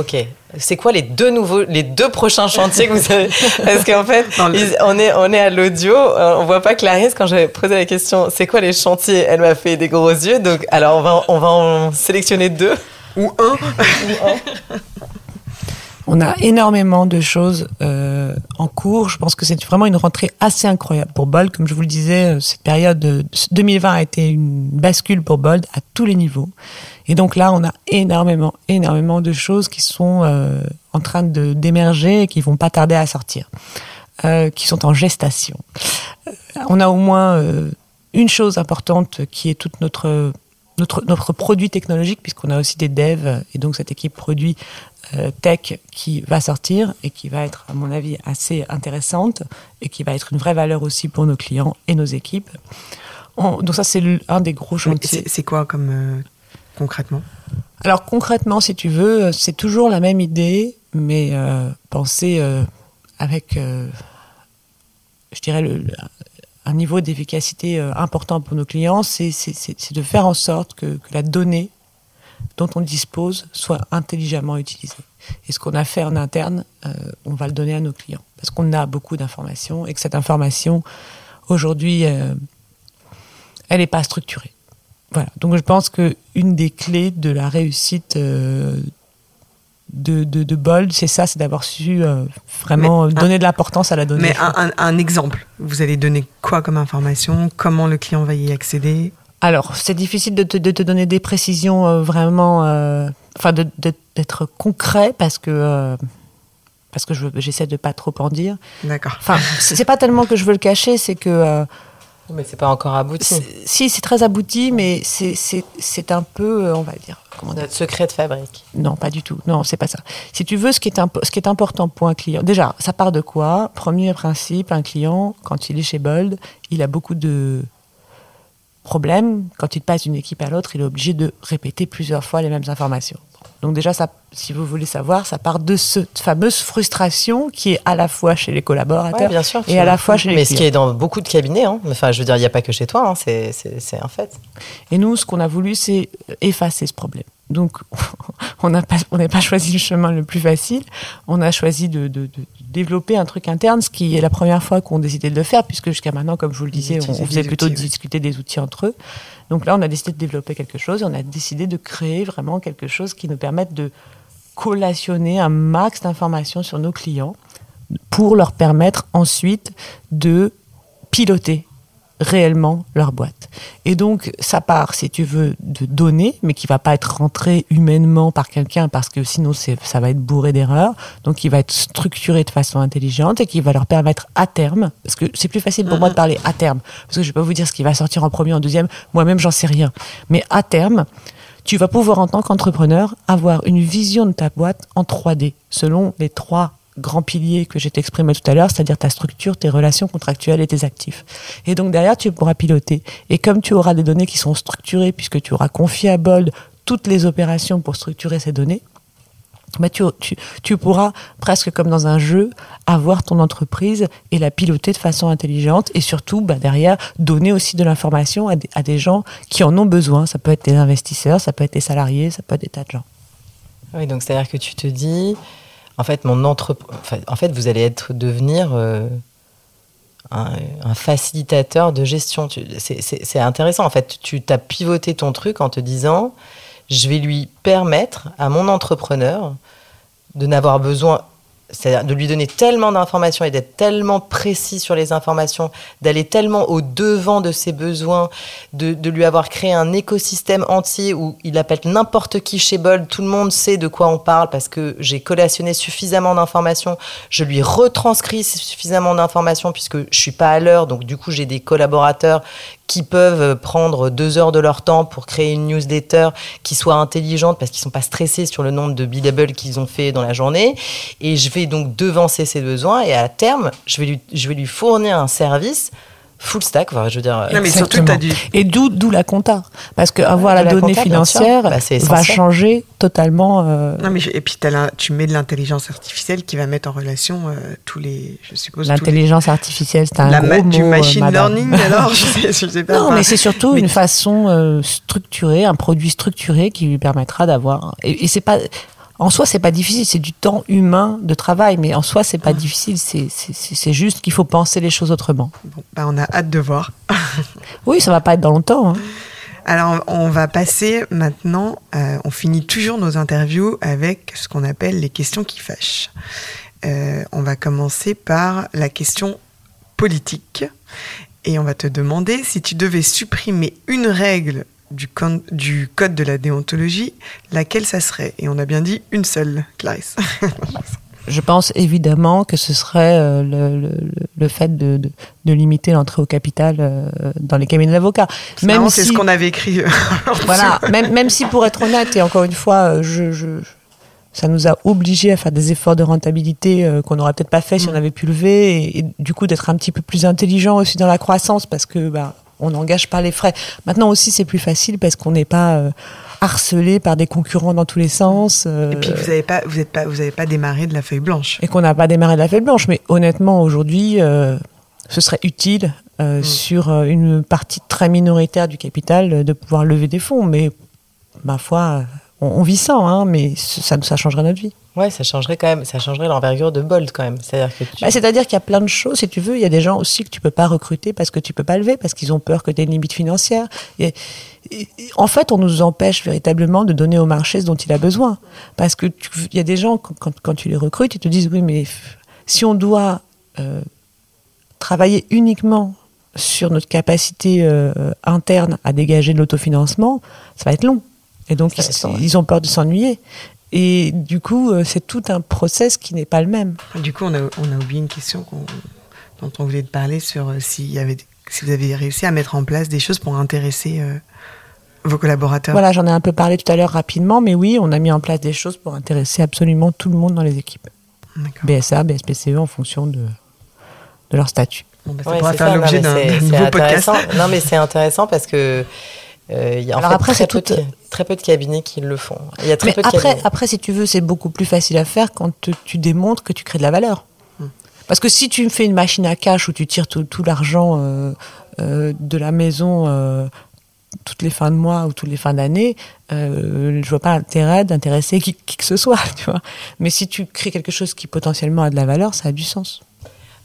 S4: Ok. C'est quoi les deux nouveaux, les deux prochains chantiers que vous avez Parce qu'en fait, ils, on est, on est à l'audio, on voit pas Clarisse quand j'avais posé la question. C'est quoi les chantiers Elle m'a fait des gros yeux. Donc, alors on va, on va en sélectionner deux
S2: ou un. ou un.
S3: On a énormément de choses euh, en cours. Je pense que c'est vraiment une rentrée assez incroyable pour Bold. Comme je vous le disais, cette période de 2020 a été une bascule pour Bold à tous les niveaux. Et donc là, on a énormément, énormément de choses qui sont euh, en train de d'émerger et qui vont pas tarder à sortir, euh, qui sont en gestation. On a au moins euh, une chose importante qui est toute notre notre, notre produit technologique, puisqu'on a aussi des devs, et donc cette équipe produit euh, tech qui va sortir et qui va être, à mon avis, assez intéressante et qui va être une vraie valeur aussi pour nos clients et nos équipes. On, donc ça, c'est un des gros chantiers.
S2: C'est quoi comme euh, concrètement
S3: Alors concrètement, si tu veux, c'est toujours la même idée, mais euh, penser euh, avec, euh, je dirais, un niveau d'efficacité important pour nos clients, c'est de faire en sorte que, la donnée dont on dispose soit intelligemment utilisée. Et ce qu'on a fait en interne, on va le donner à nos clients. Parce qu'on a beaucoup d'informations et que cette information, aujourd'hui, elle n'est pas structurée. Voilà. Donc je pense qu'une des clés de la réussite euh, de, de, de Bold, c'est ça, c'est d'avoir su euh, vraiment mais donner un, de l'importance à la donnée.
S2: Mais un, un, un, exemple, vous allez donner quoi comme information? Comment le client va y accéder?
S3: Alors, c'est difficile de te, de te, donner des précisions euh, vraiment, euh, enfin, d'être concret parce que euh, parce que j'essaie de pas trop en dire.
S2: D'accord.
S3: Enfin, c'est pas tellement que je veux le cacher, c'est que euh,
S4: mais c'est pas encore abouti.
S3: Si, c'est très abouti, mais c'est un peu, euh, on va dire.
S4: Comment Notre secret de fabrique.
S3: Non, pas du tout. Non, c'est pas ça. Si tu veux, ce qui, est ce qui est important pour un client, déjà, ça part de quoi? Premier principe, un client, quand il est chez Bold, il a beaucoup de problèmes. Quand il passe d'une équipe à l'autre, il est obligé de répéter plusieurs fois les mêmes informations. Donc déjà, ça, si vous voulez savoir, ça part de cette fameuse frustration qui est à la fois chez les collaborateurs
S4: ouais, bien sûr,
S3: et à la fois chez les
S4: Mais
S3: clients.
S4: ce qui est dans beaucoup de cabinets, hein. enfin je veux dire, il n'y a pas que chez toi, hein. c'est un fait.
S3: Et nous, ce qu'on a voulu, c'est effacer ce problème. Donc, on n'a pas, on pas choisi le chemin le plus facile. On a choisi de, de, de, développer un truc interne, ce qui est la première fois qu'on décidait de le faire, puisque jusqu'à maintenant, comme je vous le disais, on, on faisait plutôt outils, discuter oui. des outils entre eux. Donc là, on a décidé de développer quelque chose et on a décidé de créer vraiment quelque chose qui nous permette de collationner un max d'informations sur nos clients pour leur permettre ensuite de piloter réellement leur boîte. Et donc, ça part, si tu veux, de données, mais qui va pas être rentré humainement par quelqu'un parce que sinon ça va être bourré d'erreurs. Donc, il va être structuré de façon intelligente et qui va leur permettre à terme, parce que c'est plus facile pour moi de parler à terme, parce que je vais pas vous dire ce qui va sortir en premier, en deuxième, moi-même j'en sais rien. Mais à terme, tu vas pouvoir en tant qu'entrepreneur avoir une vision de ta boîte en 3D, selon les trois grands piliers que j'ai exprimé tout à l'heure, c'est-à-dire ta structure, tes relations contractuelles et tes actifs. Et donc derrière, tu pourras piloter. Et comme tu auras des données qui sont structurées, puisque tu auras confié à Bold toutes les opérations pour structurer ces données, bah tu, tu, tu, pourras, presque comme dans un jeu, avoir ton entreprise et la piloter de façon intelligente et surtout, bah derrière, donner aussi de l'information à, à, des gens qui en ont besoin. Ça peut être des investisseurs, ça peut être des salariés, ça peut être des tas de gens.
S1: Oui, donc c'est-à-dire que tu te dis, en fait, mon en fait, vous allez être devenir euh, un, facilitateur de gestion. C'est intéressant. En fait, tu t'as pivoté ton truc en te disant, je vais lui permettre à mon entrepreneur de n'avoir besoin c'est-à-dire de lui donner tellement d'informations et d'être tellement précis sur les informations, d'aller tellement au devant de ses besoins, de, de, lui avoir créé un écosystème entier où il appelle n'importe qui chez Bold, tout le monde sait de quoi on parle parce que j'ai collationné suffisamment d'informations, je lui retranscris suffisamment d'informations puisque je suis pas à l'heure, donc du coup j'ai des collaborateurs qui peuvent prendre deux heures de leur temps pour créer une newsletter qui soit intelligente parce qu'ils sont pas stressés sur le nombre de billables qu'ils ont fait dans la journée. Et je vais donc devancer ses besoins et à terme, je vais lui, je vais lui fournir un service full stack, je veux dire.
S3: mais surtout, Et d'où, d'où la compta. Parce qu'avoir la, donnée financière bah, va changer totalement. Euh,
S2: non, mais et puis tu mets de l'intelligence artificielle qui va mettre en relation euh, tous les. Je suppose.
S3: L'intelligence artificielle, c'est un
S2: la
S3: gros
S2: Du machine learning, alors je sais, pas.
S3: Non, mais c'est surtout une façon euh, structurée, un produit structuré qui lui permettra d'avoir. Et, et c'est pas en soi, c'est pas difficile, c'est du temps humain de travail, mais en soi, c'est pas difficile, c'est juste qu'il faut penser les choses autrement.
S2: Bon, bah on a hâte de voir.
S3: oui, ça va pas être dans longtemps. Hein.
S2: Alors, on va passer maintenant, euh, on finit toujours nos interviews avec ce qu'on appelle les questions qui fâchent. Euh, on va commencer par la question politique et on va te demander si tu devais supprimer une règle du, du, code de la déontologie, laquelle ça serait? Et on a bien dit une seule, Clarisse.
S3: Je pense évidemment que ce serait euh, le, le, le, fait de, de, de limiter l'entrée au capital euh, dans les cabinets d'avocats.
S2: Même si, c'est ce qu'on avait écrit.
S3: voilà, même, même si pour être honnête, et encore une fois, je, je, ça nous a obligés à faire des efforts de rentabilité euh, qu'on n'aurait peut-être pas fait si mm. on avait pu lever, et, et du coup d'être un petit peu plus intelligent aussi dans la croissance, parce que bah, on n'engage pas les frais. Maintenant aussi, c'est plus facile parce qu'on n'est pas euh, harcelé par des concurrents dans tous les sens.
S2: Euh, et puis vous n'avez pas, vous êtes pas, vous avez pas démarré de la feuille blanche.
S3: Et qu'on n'a pas démarré de la feuille blanche. Mais honnêtement, aujourd'hui, euh, ce serait utile mm. sur une partie très minoritaire du capital de pouvoir lever des fonds. Mais ma foi, on, vit ça, hein, mais ça, ça changerait notre vie.
S1: Ouais, ça changerait quand même, ça changerait l'envergure de Bolt quand même. C'est-à-dire que
S3: bah, c'est-à-dire qu'il y a plein de choses, si tu veux, il y a des gens aussi que tu peux pas recruter parce que tu peux pas lever, parce qu'ils ont peur que tu aies une limite financière. Et, en fait, on nous empêche véritablement de donner au marché ce dont il a besoin. Parce que il y a des gens, quand, quand, tu les recrutes, ils te disent, oui, mais si on doit euh, travailler uniquement sur notre capacité euh, interne à dégager de l'autofinancement, ça va être long. Et donc, ils, ils, ont peur de s'ennuyer. Et du coup, euh, c'est tout un process qui n'est pas le même.
S2: Du coup, on a, on a oublié une question dont on voulait te parler sur euh, y avait, si vous avez réussi à mettre en place des choses pour intéresser euh, vos collaborateurs.
S3: Voilà, j'en ai un peu parlé tout à l'heure rapidement, mais oui, on a mis en place des choses pour intéresser absolument tout le monde dans les équipes. BSA, BSPCE en fonction de, de leur statut.
S2: Bon, bah, ça pourra faire l'objet d'un nouveau podcast.
S1: Non, mais c'est intéressant parce que euh, il y a en fait après, très, peu de, très peu de cabinets qui le font. Il y a très peu de
S3: après, après, si tu veux, c'est beaucoup plus facile à faire quand tu démontres que tu crées de la valeur. Hmm. Parce que si tu fais une machine à cash où tu tires tout, tout l'argent euh, euh, de la maison euh, toutes les fins de mois ou toutes les fins d'année, euh, je vois pas l'intérêt d'intéresser qui, qui, que ce soit. Tu vois. Mais si tu crées quelque chose qui potentiellement a de la valeur, ça a du sens.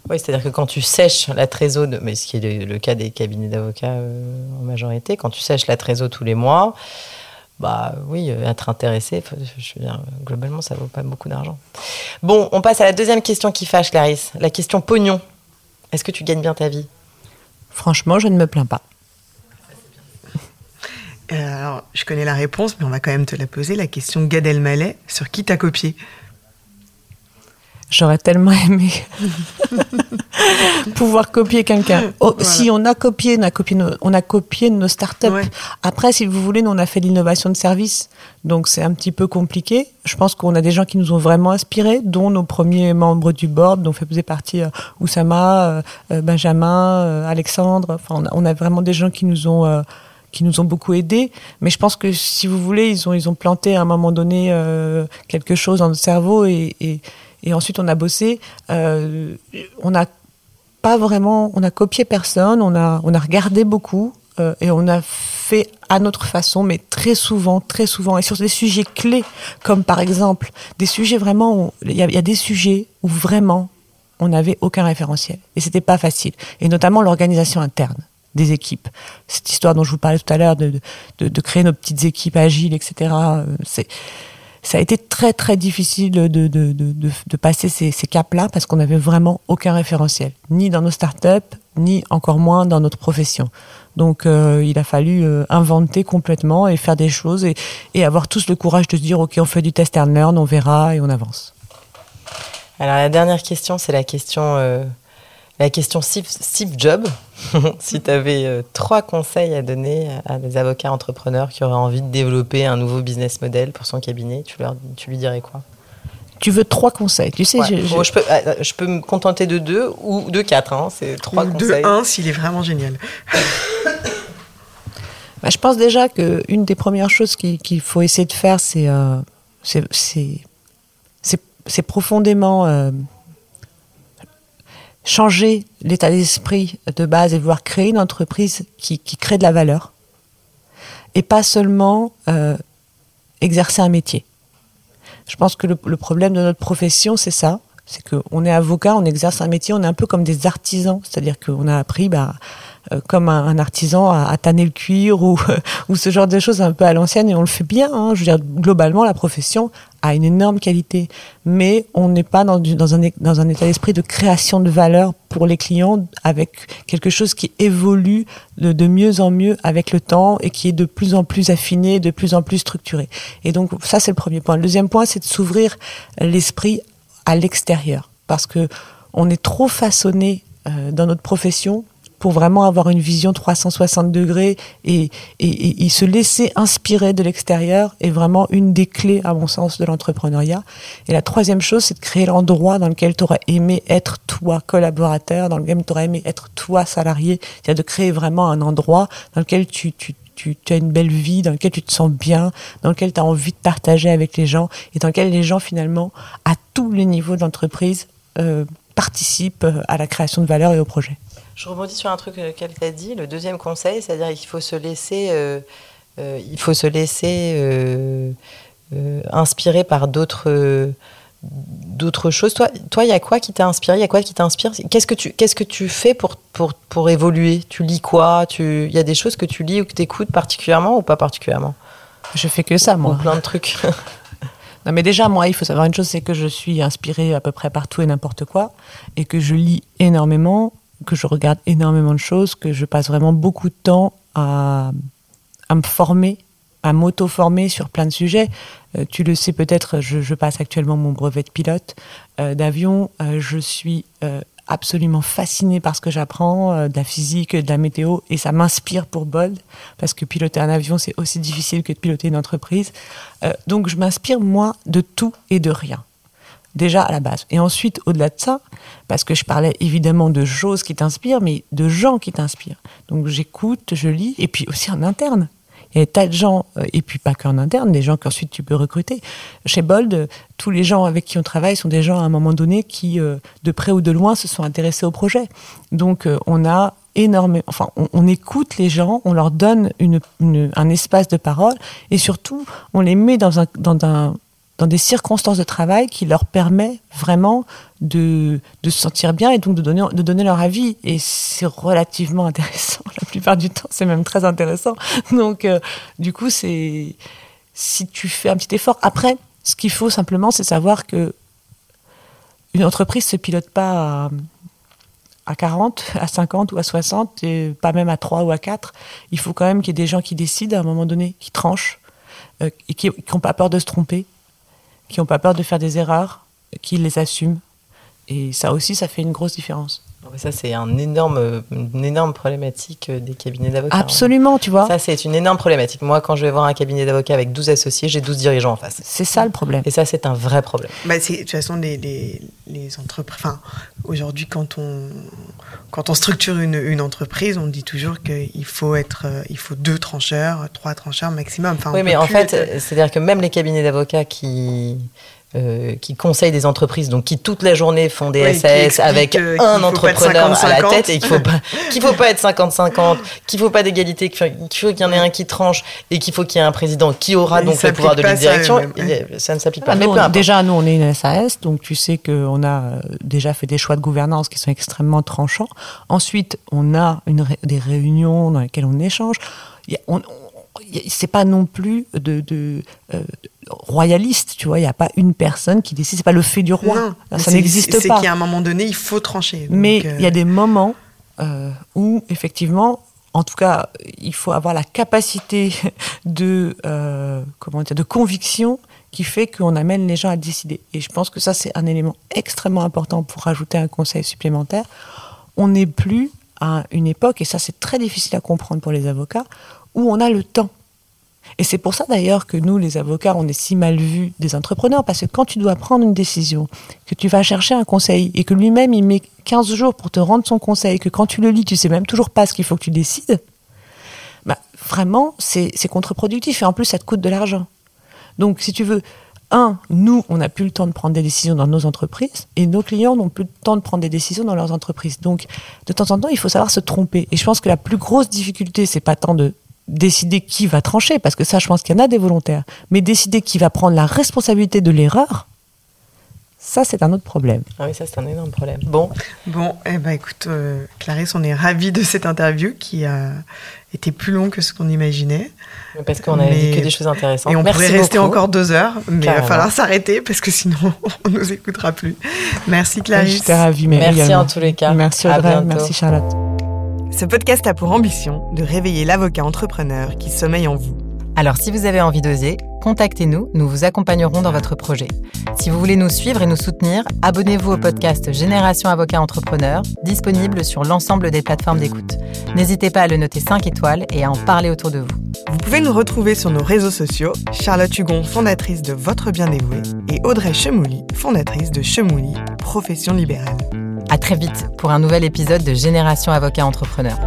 S1: Oui, c'est-à-dire que quand tu sèches la trésor, mais ce qui est le, cas des cabinets d'avocats euh, en majorité, quand tu sèches la trésor tous les mois, bah oui, euh, être intéressé, je veux dire, globalement, ça vaut pas beaucoup d'argent. Bon, on passe à la deuxième question qui fâche, Clarisse, la question pognon. Est-ce que tu gagnes bien ta vie?
S3: Franchement, je ne me plains pas.
S2: Euh, alors, je connais la réponse, mais on va quand même te la poser. La question Gad Elmaleh, sur qui t'as copié?
S3: J'aurais tellement aimé pouvoir copier quelqu'un. Oh, si on a copié, on a copié nos, on a copié nos startups. Après, si vous voulez, nous, on a fait de l'innovation de service. Donc, c'est un petit peu compliqué. Je pense qu'on a des gens qui nous ont vraiment inspirés, dont nos premiers membres du board, dont faisait partie euh, Oussama, euh, euh, Benjamin, Alexandre. Enfin, on a, on a, vraiment des gens qui nous ont qui nous ont beaucoup aidés. Mais je pense que si vous voulez, ils ont, ils ont planté à un moment donné quelque chose dans notre cerveau et, et, et ensuite, on a bossé. Euh, on n'a pas vraiment, on a copié personne. On a, on a regardé beaucoup euh, et on a fait à notre façon, mais très souvent, très souvent, et sur des sujets clés, comme par exemple des sujets vraiment, il y, a des sujets où vraiment on n'avait aucun référentiel et c'était pas facile, et notamment l'organisation interne des équipes. Cette histoire dont je vous parlais tout à l'heure de, de, de, créer nos petites équipes agiles, etc. Euh, c'est ça a été très très difficile de, de, de, de passer ces, ces caps-là parce qu'on n'avait vraiment aucun référentiel, ni dans nos startups, ni encore moins dans notre profession. Donc euh, il a fallu euh, inventer complètement et faire des choses et, et, avoir tous le courage de se dire ok on fait du test and learn, on verra et on avance.
S4: Alors la dernière question c'est la question euh, la question Steve, Job. si tu avais euh, trois conseils à donner à des avocats entrepreneurs qui auraient envie de développer un nouveau business model pour son cabinet, tu, leur, tu lui dirais quoi?
S3: Tu veux trois conseils, tu sais.
S4: Je, peux, euh, je peux me contenter de deux ou de quatre. Hein, c'est trois conseils.
S2: De un, s'il est vraiment génial.
S3: bah, je pense déjà qu'une des premières choses qu'il faut essayer de faire, c'est euh, c'est profondément changer l'état d'esprit de base et vouloir créer une entreprise qui, qui crée de la valeur et pas seulement euh, exercer un métier. Je pense que le, le problème de notre profession, c'est ça. C'est qu'on est avocat, on exerce un métier, on est un peu comme des artisans. C'est-à-dire qu'on a appris bah, comme un, artisan à, tanner le cuir ou, ce genre de choses un peu à l'ancienne et on le fait bien. Hein. Je veux dire, globalement, la profession a une énorme qualité, mais on n'est pas dans, un, état d'esprit de création de valeur pour les clients avec quelque chose qui évolue de, de, mieux en mieux avec le temps et qui est de plus en plus affiné, de plus en plus structuré. Et donc ça, c'est le premier point. Le deuxième point, c'est de s'ouvrir l'esprit à l'extérieur parce que on est trop façonné euh, dans notre profession pour vraiment avoir une vision 360 degrés et, et, se laisser inspirer de l'extérieur est vraiment une des clés, à mon sens, de l'entrepreneuriat. Et la troisième chose, c'est de créer l'endroit dans lequel tu aurais aimé être toi collaborateur, dans lequel tu aurais aimé être toi salarié. C'est-à-dire de créer vraiment un endroit dans lequel tu, as une belle vie, dans lequel tu te sens bien, dans lequel tu as envie de partager avec les gens et dans lequel les gens, finalement, à tous les niveaux d'entreprise, euh, participent à la création de valeur et au projet.
S4: Je rebondis sur un truc qu'elle t'a dit. Le deuxième conseil, c'est-à-dire qu'il faut se laisser, euh, euh, il faut se laisser euh, euh inspirer par d'autres d'autres choses. Toi, toi, il y a quoi qui t'a inspiré Il y a quoi qui t'inspire? Qu'est-ce que tu qu'est-ce que tu fais pour pour pour évoluer? Tu lis quoi? Tu il y a des choses que tu lis ou que tu écoutes particulièrement ou pas particulièrement?
S3: Je fais que ça, moi.
S4: Ou plein de trucs.
S3: Non, mais déjà, moi, il faut savoir une chose, c'est que je suis inspirée à peu près partout et n'importe quoi, et que je lis énormément, que je regarde énormément de choses, que je passe vraiment beaucoup de temps à, me former, à m'auto-former sur plein de sujets. Euh, tu le sais peut-être, je, passe actuellement mon brevet de pilote euh, d'avion. Euh, je suis absolument fascinée par ce que j'apprends, de la physique, de la météo, et ça m'inspire pour Bold, parce que piloter un avion, c'est aussi difficile que de piloter une entreprise. Donc je m'inspire, moi, de tout et de rien déjà à la base. Et ensuite, au-delà de ça, parce que je parlais évidemment de choses qui t'inspirent, mais de gens qui t'inspirent. Donc j'écoute, je lis, et puis aussi en interne. Il y a des tas de gens, euh, et puis pas qu'en interne, des gens qu'ensuite tu peux recruter. Chez Bold, tous les gens avec qui on travaille sont des gens à un moment donné qui, euh, de près ou de loin, se sont intéressés au projet. Donc euh, on a énormément, enfin, on, écoute les gens, on leur donne un espace de parole, et surtout, on les met dans un, dans un, dans des circonstances de travail qui leur permet vraiment de, se sentir bien et donc de donner, de donner leur avis. Et c'est relativement intéressant. La plupart du temps, c'est même très intéressant. Donc, euh, du coup, c'est si tu fais un petit effort. Après, ce qu'il faut simplement, c'est savoir que une entreprise se pilote pas à, à 40, à 50 ou à 60, et pas même à 3 ou à 4. Il faut quand même qu'il y ait des gens qui décident à un moment donné, qui tranchent, euh, et qui n'ont pas peur de se tromper, qui n'ont pas peur de faire des erreurs, qui les assument. Et ça aussi, ça fait une grosse différence.
S4: Ça, c'est un énorme, une énorme problématique euh, des cabinets d'avocats. Hein.
S3: Absolument, tu vois.
S4: Ça, c'est une énorme problématique. Moi, quand je vais voir un cabinet d'avocats avec 12 associés, j'ai 12 dirigeants en face.
S3: C'est ça le problème.
S4: Et ça, c'est un vrai problème.
S2: Bah, de toute façon, les, les, les entreprises. Enfin, aujourd'hui, quand on, quand on structure une, une entreprise, on dit toujours qu'il faut, être, euh, il faut deux trancheurs, trois trancheurs maximum.
S4: Enfin, oui, mais en fait, c'est-à-dire que même les cabinets d'avocats qui euh, qui conseillent des entreprises, donc qui toute la journée font des SAS avec un entrepreneur à la tête et qu'il faut pas qu'il faut pas être 50-50, qu'il faut pas d'égalité, qu'il faut qu'il y en ait un qui tranche et qu'il faut qu'il y ait un président qui aura donc le pouvoir de la direction. Ça, ne s'applique pas.
S3: Ah, mais déjà, nous, on est une SAS, donc tu sais qu'on a euh, déjà fait des choix de gouvernance qui sont extrêmement tranchants. Ensuite, on a une, des réunions dans lesquelles on échange. On, c'est pas non plus de, de euh, royaliste, tu vois. Il n'y a pas une personne qui décide. C'est pas le fait du roi. ça n'existe pas.
S2: C'est qu'à un moment donné, il faut trancher.
S3: Mais il y a euh, des moments euh, où, effectivement, en tout cas, il faut avoir la capacité de, comment dire, de conviction qui fait qu'on amène les gens à décider. Et je pense que ça, c'est un élément extrêmement important pour rajouter un conseil supplémentaire. On n'est plus à une époque, et ça c'est très difficile à comprendre pour les avocats, où on a le temps. Et c'est pour ça d'ailleurs que nous, les avocats, on est si mal vus des entrepreneurs, parce que quand tu dois prendre une décision, que tu vas chercher un conseil, et que lui-même, il met 15 jours pour te rendre son conseil, que quand tu le lis, tu sais même toujours pas ce qu'il faut que tu décides, bah, vraiment, c'est contre-productif, et en plus, ça te coûte de l'argent. Donc, si tu veux, un, nous, on n'a plus le temps de prendre des décisions dans nos entreprises, et nos clients n'ont plus le temps de prendre des décisions dans leurs entreprises. Donc, de temps en temps, il faut savoir se tromper. Et je pense que la plus grosse difficulté, c'est pas tant de décider qui va trancher, parce que ça, je pense qu'il y en a des volontaires, mais décider qui va prendre la responsabilité de l'erreur, ça, c'est un autre problème.
S4: Ah oui, ça, c'est un énorme problème. Bon.
S2: Bon, eh ben, écoute, euh, Clarisse, on est ravis de cette interview qui a été plus longue que ce qu'on imaginait.
S4: Parce qu'on a dit que des choses intéressantes.
S2: Et on
S4: pourrait
S2: rester encore deux heures, mais il va falloir s'arrêter parce que sinon, on ne nous écoutera plus. Merci, Clarisse.
S3: J'étais ravie,
S4: Merci en tous les cas.
S3: Merci Audrey, merci Charlotte.
S2: Ce podcast a pour ambition de réveiller l'avocat entrepreneur qui sommeille en vous.
S1: Alors si vous avez envie d'oser, contactez-nous, nous vous accompagnerons dans votre projet. Si vous voulez nous suivre et nous soutenir, abonnez-vous au podcast Génération Avocat Entrepreneur, disponible sur l'ensemble des plateformes d'écoute. N'hésitez pas à le noter 5 étoiles et à en parler autour de vous.
S2: Vous pouvez nous retrouver sur nos réseaux sociaux, Charlotte Hugon, fondatrice de Votre Bien Dévoué, et Audrey Chemouli, fondatrice de Chemouli, profession libérale.
S1: À très vite pour un nouvel épisode de Génération Avocat Entrepreneur.